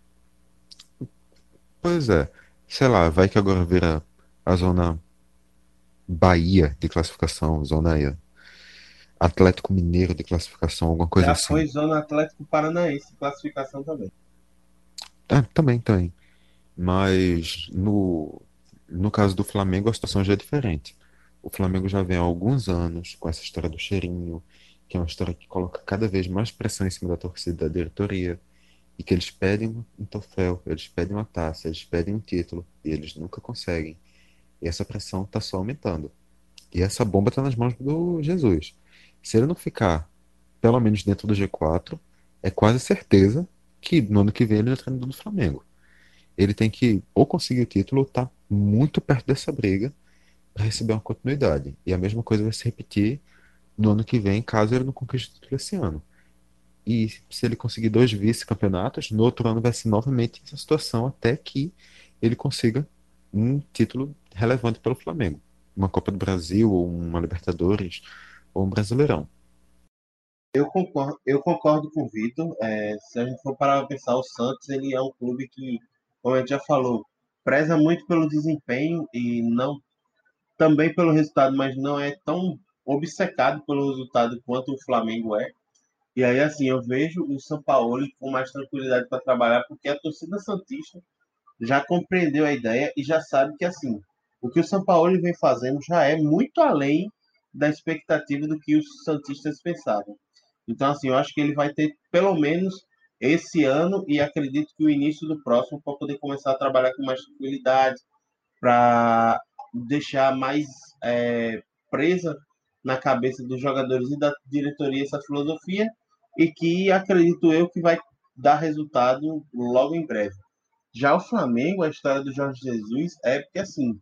Pois é. Sei lá, vai que agora vira a zona Bahia de classificação, zona Atlético Mineiro de classificação, alguma coisa Já assim. foi zona Atlético Paranaense de classificação também. É, também, também. Mas no, no caso do Flamengo, a situação já é diferente. O Flamengo já vem há alguns anos com essa história do cheirinho, que é uma história que coloca cada vez mais pressão em cima da torcida da diretoria, e que eles pedem um troféu, eles pedem uma taça, eles pedem um título, e eles nunca conseguem. E essa pressão está só aumentando. E essa bomba está nas mãos do Jesus. Se ele não ficar, pelo menos dentro do G4, é quase certeza que no ano que vem ele é treinador do Flamengo. Ele tem que ou conseguir o título ou estar tá muito perto dessa briga para receber uma continuidade. E a mesma coisa vai se repetir no ano que vem, caso ele não conquiste o título esse ano. E se ele conseguir dois vice-campeonatos, no outro ano vai ser novamente essa situação até que ele consiga um título relevante pelo Flamengo. Uma Copa do Brasil, ou uma Libertadores, ou um Brasileirão. Eu concordo, eu concordo com o Vitor. É, se a gente for parar para pensar, o Santos ele é um clube que, como a gente já falou, preza muito pelo desempenho e não também pelo resultado, mas não é tão obcecado pelo resultado quanto o Flamengo é. E aí, assim, eu vejo o São Paulo com mais tranquilidade para trabalhar, porque a torcida Santista já compreendeu a ideia e já sabe que, assim, o que o São Paulo vem fazendo já é muito além da expectativa do que os Santistas pensavam. Então, assim, eu acho que ele vai ter pelo menos esse ano e acredito que o início do próximo para poder começar a trabalhar com mais tranquilidade, para deixar mais é, presa na cabeça dos jogadores e da diretoria essa filosofia e que acredito eu que vai dar resultado logo em breve. Já o Flamengo, a história do Jorge Jesus é porque assim,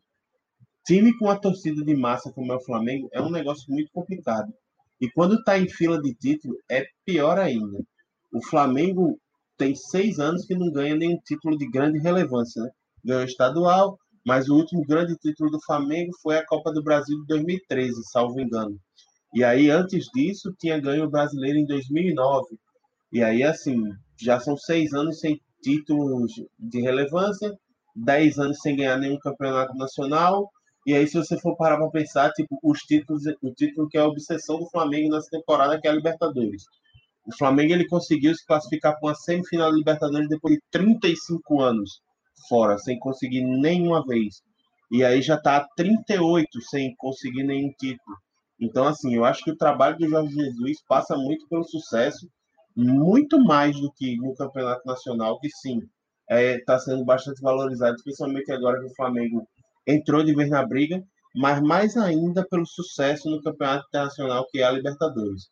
time com a torcida de massa como é o Flamengo é um negócio muito complicado. E quando está em fila de título, é pior ainda. O Flamengo tem seis anos que não ganha nenhum título de grande relevância. Né? Ganhou estadual, mas o último grande título do Flamengo foi a Copa do Brasil de 2013, salvo engano. E aí, antes disso, tinha ganho o brasileiro em 2009. E aí, assim, já são seis anos sem títulos de relevância, dez anos sem ganhar nenhum campeonato nacional, e aí, se você for parar para pensar, tipo, os títulos, o título que é a obsessão do Flamengo nessa temporada, que é a Libertadores. O Flamengo ele conseguiu se classificar para uma semifinal da Libertadores depois de 35 anos fora, sem conseguir nenhuma vez. E aí já está há 38 sem conseguir nenhum título. Então, assim, eu acho que o trabalho do Jorge Jesus passa muito pelo sucesso, muito mais do que no Campeonato Nacional, que sim, está é, tá sendo bastante valorizado, especialmente agora que o Flamengo entrou de vez na briga, mas mais ainda pelo sucesso no campeonato internacional que é a Libertadores.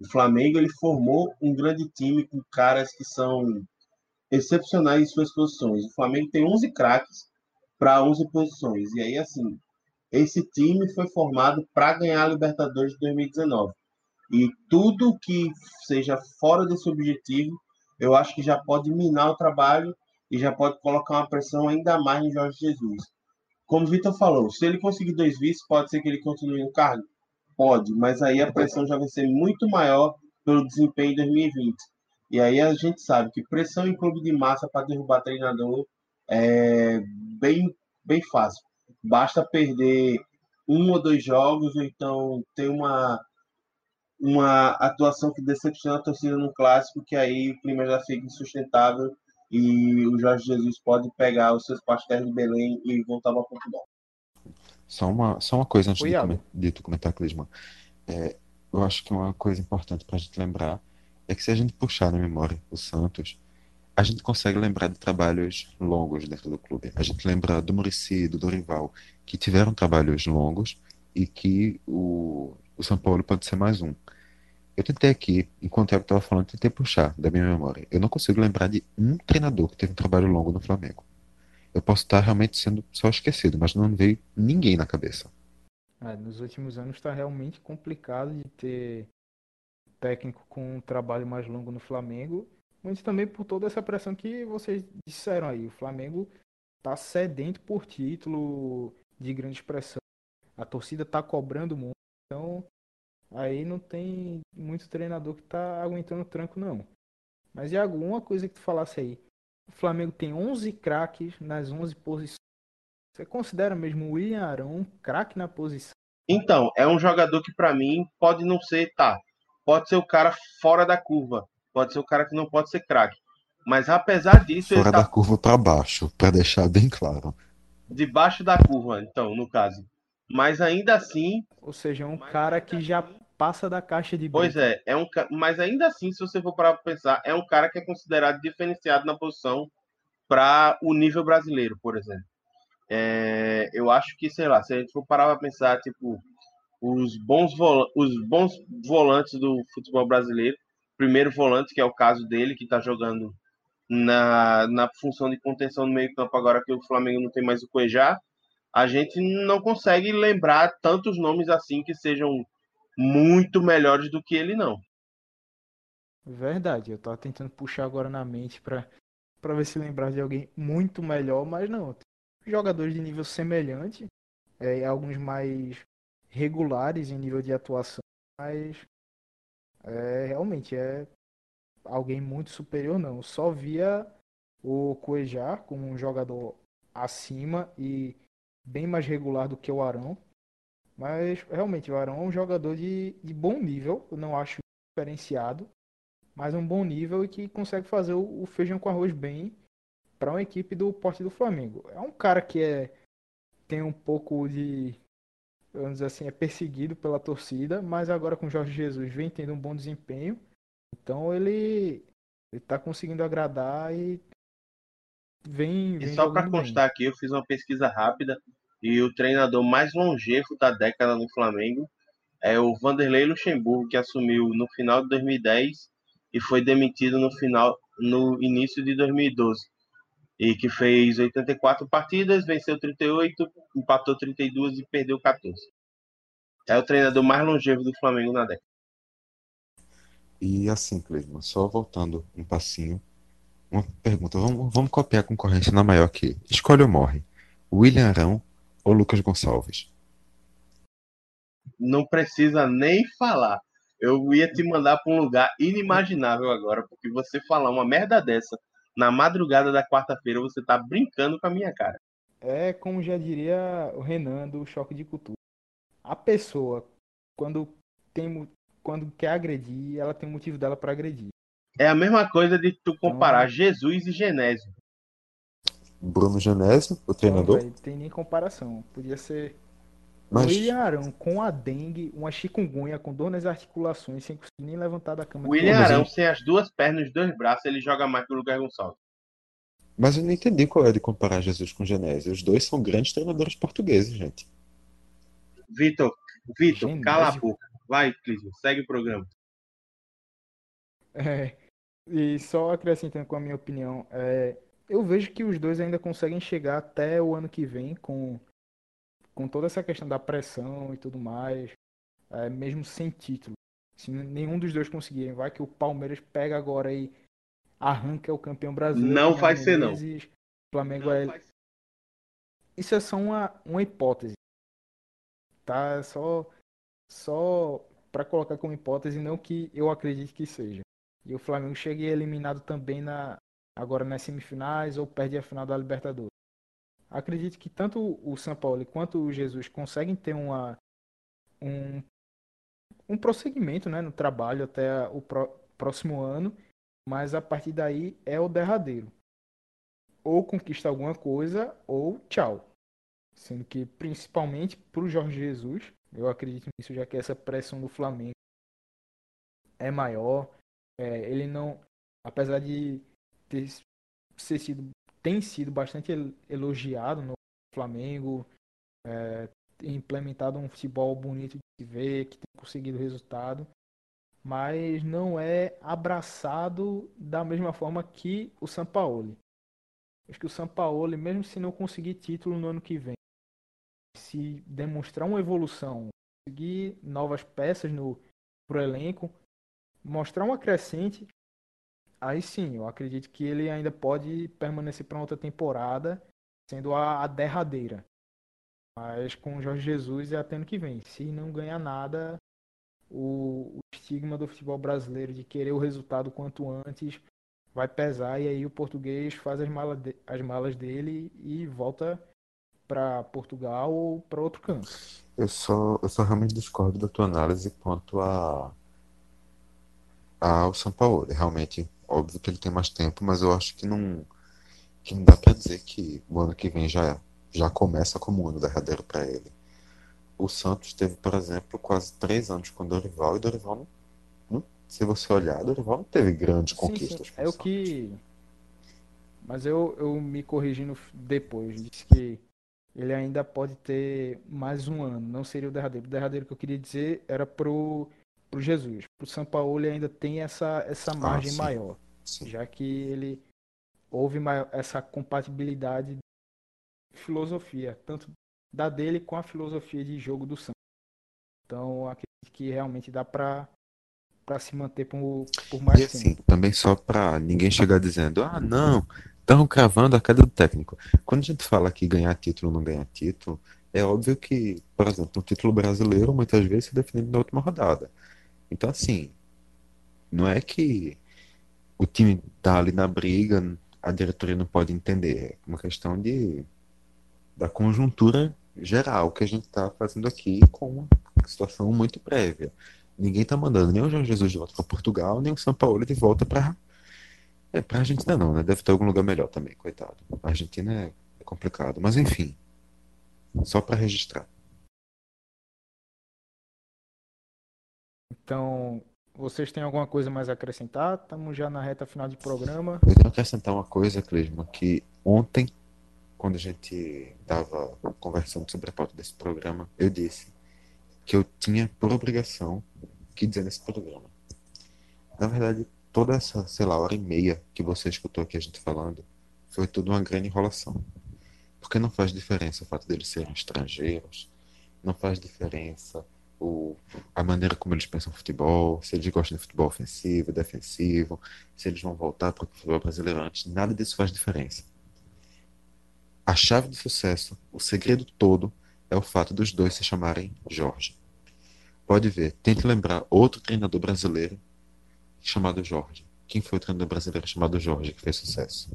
O Flamengo ele formou um grande time com caras que são excepcionais em suas posições. O Flamengo tem 11 craques para 11 posições. E aí, assim, esse time foi formado para ganhar a Libertadores de 2019. E tudo que seja fora desse objetivo, eu acho que já pode minar o trabalho e já pode colocar uma pressão ainda mais em Jorge Jesus. Como o Vitor falou, se ele conseguir dois vices, pode ser que ele continue no cargo? Pode, mas aí a pressão já vai ser muito maior pelo desempenho em 2020. E aí a gente sabe que pressão em clube de massa para derrubar treinador é bem, bem fácil. Basta perder um ou dois jogos, ou então ter uma, uma atuação que decepciona a torcida no clássico, que aí o clima já fica insustentável e o Jorge Jesus pode pegar os seus pastéis de Belém e voltar para Portugal. Só uma, só uma coisa antes Oi, de, tu comentar, Clisman. É, eu acho que uma coisa importante para a gente lembrar é que se a gente puxar na memória o Santos, a gente consegue lembrar de trabalhos longos dentro do clube. A gente lembra do Muricy, do Dorival, que tiveram trabalhos longos e que o, o São Paulo pode ser mais um. Eu tentei aqui, enquanto eu estava falando, tentei puxar da minha memória. Eu não consigo lembrar de um treinador que teve um trabalho longo no Flamengo. Eu posso estar realmente sendo só esquecido, mas não veio ninguém na cabeça. É, nos últimos anos está realmente complicado de ter técnico com um trabalho mais longo no Flamengo, mas também por toda essa pressão que vocês disseram aí. O Flamengo está sedento por título de grande expressão. A torcida está cobrando muito, então aí não tem muito treinador que está aguentando o tranco, não. Mas, Iago, uma coisa que tu falasse aí. O Flamengo tem 11 craques nas 11 posições. Você considera mesmo o William Arão um craque na posição? Então, é um jogador que para mim pode não ser, tá, pode ser o cara fora da curva, pode ser o cara que não pode ser craque. Mas apesar disso, Fora ele tá da curva para baixo, para deixar bem claro. debaixo da curva, então, no caso. Mas ainda assim, Ou seja, é um cara que já passa da caixa de pois é, é um, mas ainda assim, se você for parar pra pensar, é um cara que é considerado diferenciado na posição para o nível brasileiro, por exemplo. É, eu acho que, sei lá, se a gente for parar para pensar, tipo, os bons, vola- os bons volantes do futebol brasileiro, primeiro volante, que é o caso dele, que está jogando na, na função de contenção no meio-campo, agora que o Flamengo não tem mais o Cuejá, a gente não consegue lembrar tantos nomes assim que sejam muito melhores do que ele, não. Verdade, eu tava tentando puxar agora na mente pra, pra ver se lembrar de alguém muito melhor, mas não. Jogadores de nível semelhante, é, alguns mais regulares em nível de atuação, mas é, realmente é alguém muito superior, não. Só via o Cuejar como um jogador acima e bem mais regular do que o Arão. Mas realmente o Arão é um jogador de, de bom nível, eu não acho diferenciado, mas um bom nível e que consegue fazer o, o feijão com arroz bem para uma equipe do porte do Flamengo. É um cara que é tem um pouco de vamos dizer assim, é perseguido pela torcida, mas agora com o Jorge Jesus vem tendo um bom desempenho. Então ele ele tá conseguindo agradar e vem, E vem só para constar aqui, eu fiz uma pesquisa rápida e o treinador mais longevo da década no Flamengo é o Vanderlei Luxemburgo, que assumiu no final de 2010 e foi demitido no final no início de 2012. E que fez 84 partidas, venceu 38, empatou 32 e perdeu 14. É o treinador mais longevo do Flamengo na década. E assim, Cleisman, só voltando um passinho, uma pergunta. Vamos, vamos copiar a concorrência na maior aqui. Escolhe ou morre? William Arão ou Lucas Gonçalves? Não precisa nem falar. Eu ia te mandar para um lugar inimaginável agora, porque você falar uma merda dessa na madrugada da quarta-feira, você tá brincando com a minha cara. É como já diria o Renan do Choque de Cultura. A pessoa, quando tem quando quer agredir, ela tem um motivo dela para agredir. É a mesma coisa de tu comparar Jesus e Genésio. Bruno Genésio, o treinador? velho, tem nem comparação. Podia ser Mas- William Arão com a dengue, uma chikungunya, com dor nas articulações, sem conseguir nem levantar da cama. William Arão, sem as duas pernas e os dois braços, ele joga mais que o Lucas Gonçalves. Mas eu não entendi qual é de comparar Jesus com Genésio. Os dois são grandes treinadores portugueses, gente. Vitor, Vitor, Genésio. cala a boca. Vai, Clisman, segue o programa. É, e só acrescentando com a minha opinião, é, eu vejo que os dois ainda conseguem chegar até o ano que vem com, com toda essa questão da pressão e tudo mais, é, mesmo sem título. Se nenhum dos dois conseguirem, vai que o Palmeiras pega agora e arranca o campeão brasileiro. Não vai ser, não. O Flamengo é, isso é só uma, uma hipótese. Tá? Só, só para colocar como hipótese, não que eu acredite que seja. E o Flamengo chegue eliminado também na, agora nas semifinais ou perde a final da Libertadores. Acredito que tanto o São Paulo quanto o Jesus conseguem ter uma, um, um prosseguimento né, no trabalho até o pro, próximo ano, mas a partir daí é o derradeiro. Ou conquista alguma coisa ou tchau. Sendo que principalmente para o Jorge Jesus, eu acredito nisso, já que essa pressão do Flamengo é maior. É, ele não, apesar de ter, ter sido, tem sido bastante elogiado no Flamengo, é, implementado um futebol bonito de ver, que tem conseguido resultado, mas não é abraçado da mesma forma que o Sampaoli. Acho que o Sampaoli, mesmo se não conseguir título no ano que vem, se demonstrar uma evolução, conseguir novas peças no pro elenco, mostrar uma crescente, aí sim, eu acredito que ele ainda pode permanecer para outra temporada, sendo a, a derradeira. Mas com o Jorge Jesus é até ano que vem. Se não ganhar nada, o, o estigma do futebol brasileiro de querer o resultado quanto antes vai pesar e aí o português faz as malas, de, as malas dele e volta para Portugal ou para outro canto. Eu só, eu só realmente discordo da tua análise quanto a ao São Paulo. Realmente, óbvio que ele tem mais tempo, mas eu acho que não que não dá para dizer que o ano que vem já já começa como um ano derradeiro para ele. O Santos teve, por exemplo, quase três anos com o Dorival e o Dorival não, não se você olhar, o Dorival não teve grandes sim, conquistas. Sim. É o que mas eu, eu me corrigindo depois, disse que ele ainda pode ter mais um ano, não seria o derradeiro. O derradeiro que eu queria dizer era pro, pro Jesus. Pro São Paulo ele ainda tem essa, essa ah, margem ah, sim. maior, sim. já que ele houve maior, essa compatibilidade de filosofia, tanto da dele com a filosofia de jogo do Santos. Então acredito que realmente dá para para se manter por, por mais e assim, tempo. também só para ninguém chegar dizendo, ah, não, estão cravando a queda do técnico. Quando a gente fala que ganhar título ou não ganhar título, é óbvio que, por exemplo, um título brasileiro muitas vezes se define na última rodada. Então, assim, não é que o time tá ali na briga, a diretoria não pode entender. É uma questão de da conjuntura geral que a gente está fazendo aqui com uma situação muito prévia. Ninguém está mandando nem o João Jesus de volta para Portugal, nem o São Paulo de volta para é, pra Argentina não, né? Deve ter algum lugar melhor também, coitado. A Argentina é complicado. Mas enfim. Só para registrar. Então, vocês têm alguma coisa mais a acrescentar? Estamos já na reta final de programa. Eu quero acrescentar uma coisa, Clisma, que ontem, quando a gente estava conversando sobre a pauta desse programa, eu disse que eu tinha por obrigação que dizer nesse programa. Na verdade, toda essa, sei lá, hora e meia que você escutou aqui a gente falando, foi tudo uma grande enrolação. Porque não faz diferença o fato deles serem estrangeiros, não faz diferença o, a maneira como eles pensam futebol, se eles gostam de futebol ofensivo, defensivo, se eles vão voltar para o futebol brasileiro antes, nada disso faz diferença. A chave do sucesso, o segredo todo, é o fato dos dois se chamarem Jorge. Pode ver, tente lembrar outro treinador brasileiro chamado Jorge. Quem foi o treinador brasileiro chamado Jorge que fez sucesso?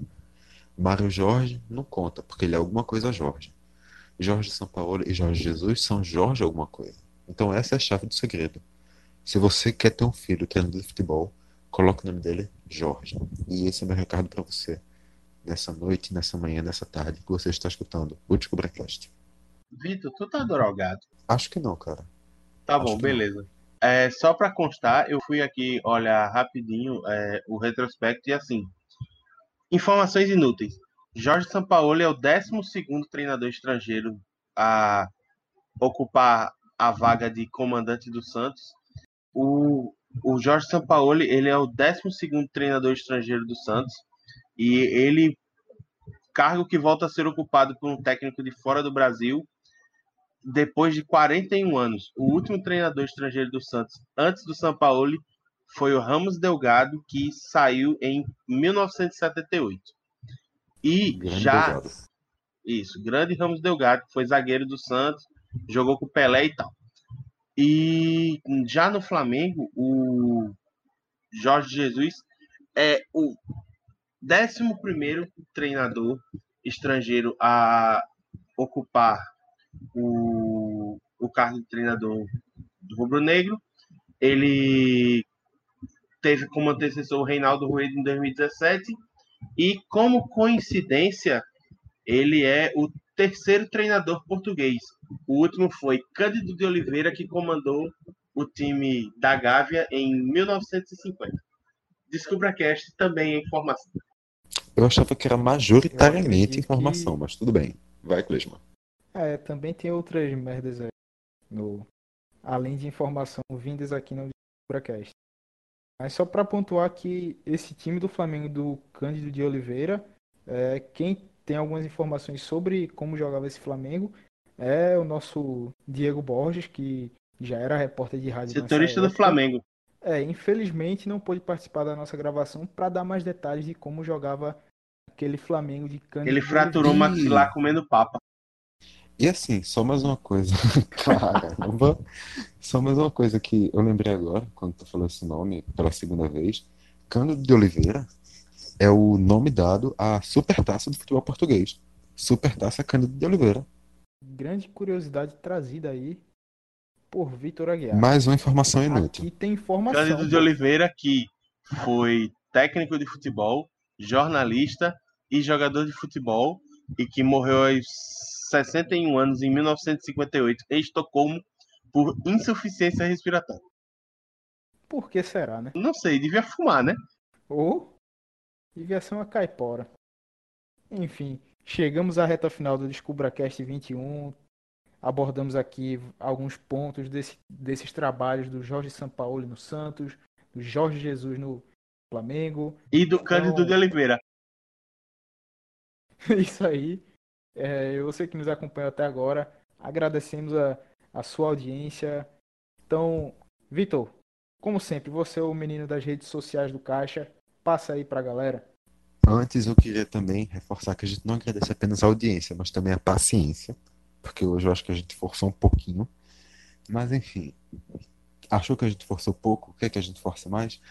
Mário Jorge não conta, porque ele é alguma coisa Jorge. Jorge Sampaoli e Jorge Jesus são Jorge alguma coisa. Então essa é a chave do segredo. Se você quer ter um filho treinador de futebol, coloque o nome dele Jorge. E esse é meu recado para você nessa noite, nessa manhã, nessa tarde que você está escutando o Descubrecast. Vitor, tu tá drogado? Acho que não, cara. Tá Acho bom, beleza. É, só para constar, eu fui aqui olhar rapidinho é, o retrospecto e assim. Informações inúteis. Jorge Sampaoli é o 12 treinador estrangeiro a ocupar a vaga de comandante do Santos. O, o Jorge Sampaoli ele é o 12 treinador estrangeiro do Santos e ele cargo que volta a ser ocupado por um técnico de fora do Brasil depois de 41 anos. O último treinador estrangeiro do Santos, antes do São Paulo, foi o Ramos Delgado, que saiu em 1978. E Grande já. Delgado. Isso, grande Ramos Delgado, que foi zagueiro do Santos, jogou com o Pelé e tal. E já no Flamengo, o Jorge Jesus é o 11 treinador estrangeiro a ocupar o, o cargo de treinador do Rubro Negro. Ele teve como antecessor o Reinaldo Rueda em 2017 e como coincidência ele é o terceiro treinador português. O último foi Cândido de Oliveira que comandou o time da Gávea em 1950. Descubra Cast também é informação. Eu achava que era majoritariamente informação, que- mas tudo bem. Vai, Clisma. É, também tem outras merdas aí. No, além de informação vindas aqui no Bracast. Mas só para pontuar que esse time do Flamengo do Cândido de Oliveira, é, quem tem algumas informações sobre como jogava esse Flamengo é o nosso Diego Borges, que já era repórter de rádio Setorista do. Flamengo. É, infelizmente não pôde participar da nossa gravação para dar mais detalhes de como jogava aquele Flamengo de Cândido Ele fraturou o maxilar comendo papa. E assim, só mais uma coisa. Caramba! Só mais uma coisa que eu lembrei agora, quando tu falou esse nome pela segunda vez. Cândido de Oliveira é o nome dado à supertaça do futebol português. Supertaça Cândido de Oliveira. Grande curiosidade trazida aí por Vitor Aguiar. Mais uma informação inútil. Aqui tem informação. Cândido de Oliveira, que foi técnico de futebol, jornalista e jogador de futebol, e que morreu aos 61 anos em 1958 em Estocolmo por insuficiência respiratória. Por que será, né? Não sei, devia fumar, né? Ou devia ser uma caipora. Enfim, chegamos à reta final do DescubraCast 21. Abordamos aqui alguns pontos desse- desses trabalhos do Jorge Sampaoli no Santos, do Jorge Jesus no Flamengo. E do Cândido de Oliveira. Isso aí. É, você que nos acompanhou até agora, agradecemos a, a sua audiência. Então, Vitor, como sempre, você é o menino das redes sociais do Caixa. Passa aí pra galera. Antes eu queria também reforçar que a gente não agradece apenas a audiência, mas também a paciência, porque hoje eu acho que a gente forçou um pouquinho. Mas enfim, achou que a gente forçou pouco? Quer que a gente force mais?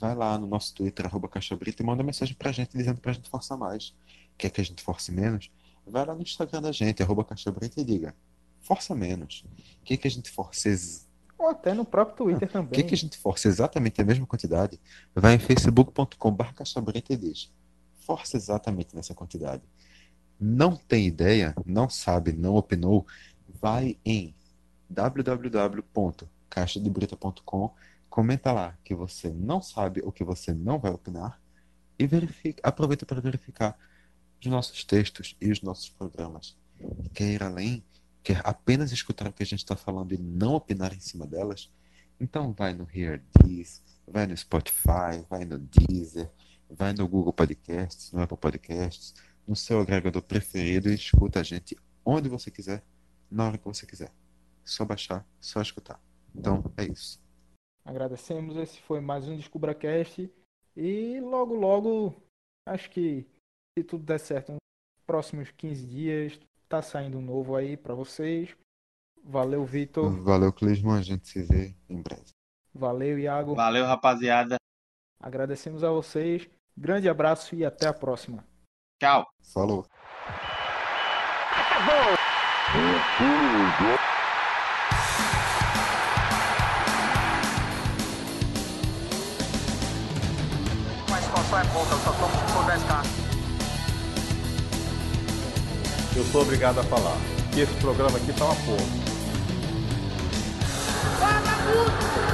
Vai lá no nosso Twitter, arroba Caixa Brita, e manda mensagem pra gente dizendo pra gente forçar mais. Quer que a gente force menos? Vai lá no Instagram da gente, arroba Caixa Brita, e diga, força menos. Quer que a gente force Ou até no próprio Twitter também. Quer que a gente force exatamente a mesma quantidade? Vai em facebook.com.br e diz, força exatamente nessa quantidade. Não tem ideia, não sabe, não opinou, vai em www.caixadebrita.com, comenta lá que você não sabe ou que você não vai opinar e verifica, aproveita para verificar os nossos textos e os nossos programas. Quer ir além? Quer apenas escutar o que a gente está falando e não opinar em cima delas? Então vai no Hear This, vai no Spotify, vai no Deezer, vai no Google Podcasts, no Apple Podcasts, no seu agregador preferido e escuta a gente onde você quiser, na hora que você quiser. Só baixar, só escutar. Então é isso. Agradecemos. Esse foi mais um DescubraCast. E logo, logo, acho que se tudo der certo, nos próximos 15 dias, tá saindo um novo aí pra vocês. Valeu, Vitor. Valeu, Clisman. A gente se vê em breve. Valeu, Iago. Valeu, rapaziada. Agradecemos a vocês. Grande abraço e até a próxima. Tchau. Falou. Mas qual é pouca, eu só tomo se for 10k. Eu sou obrigado a falar que esse programa aqui tá uma porra. Fala muito!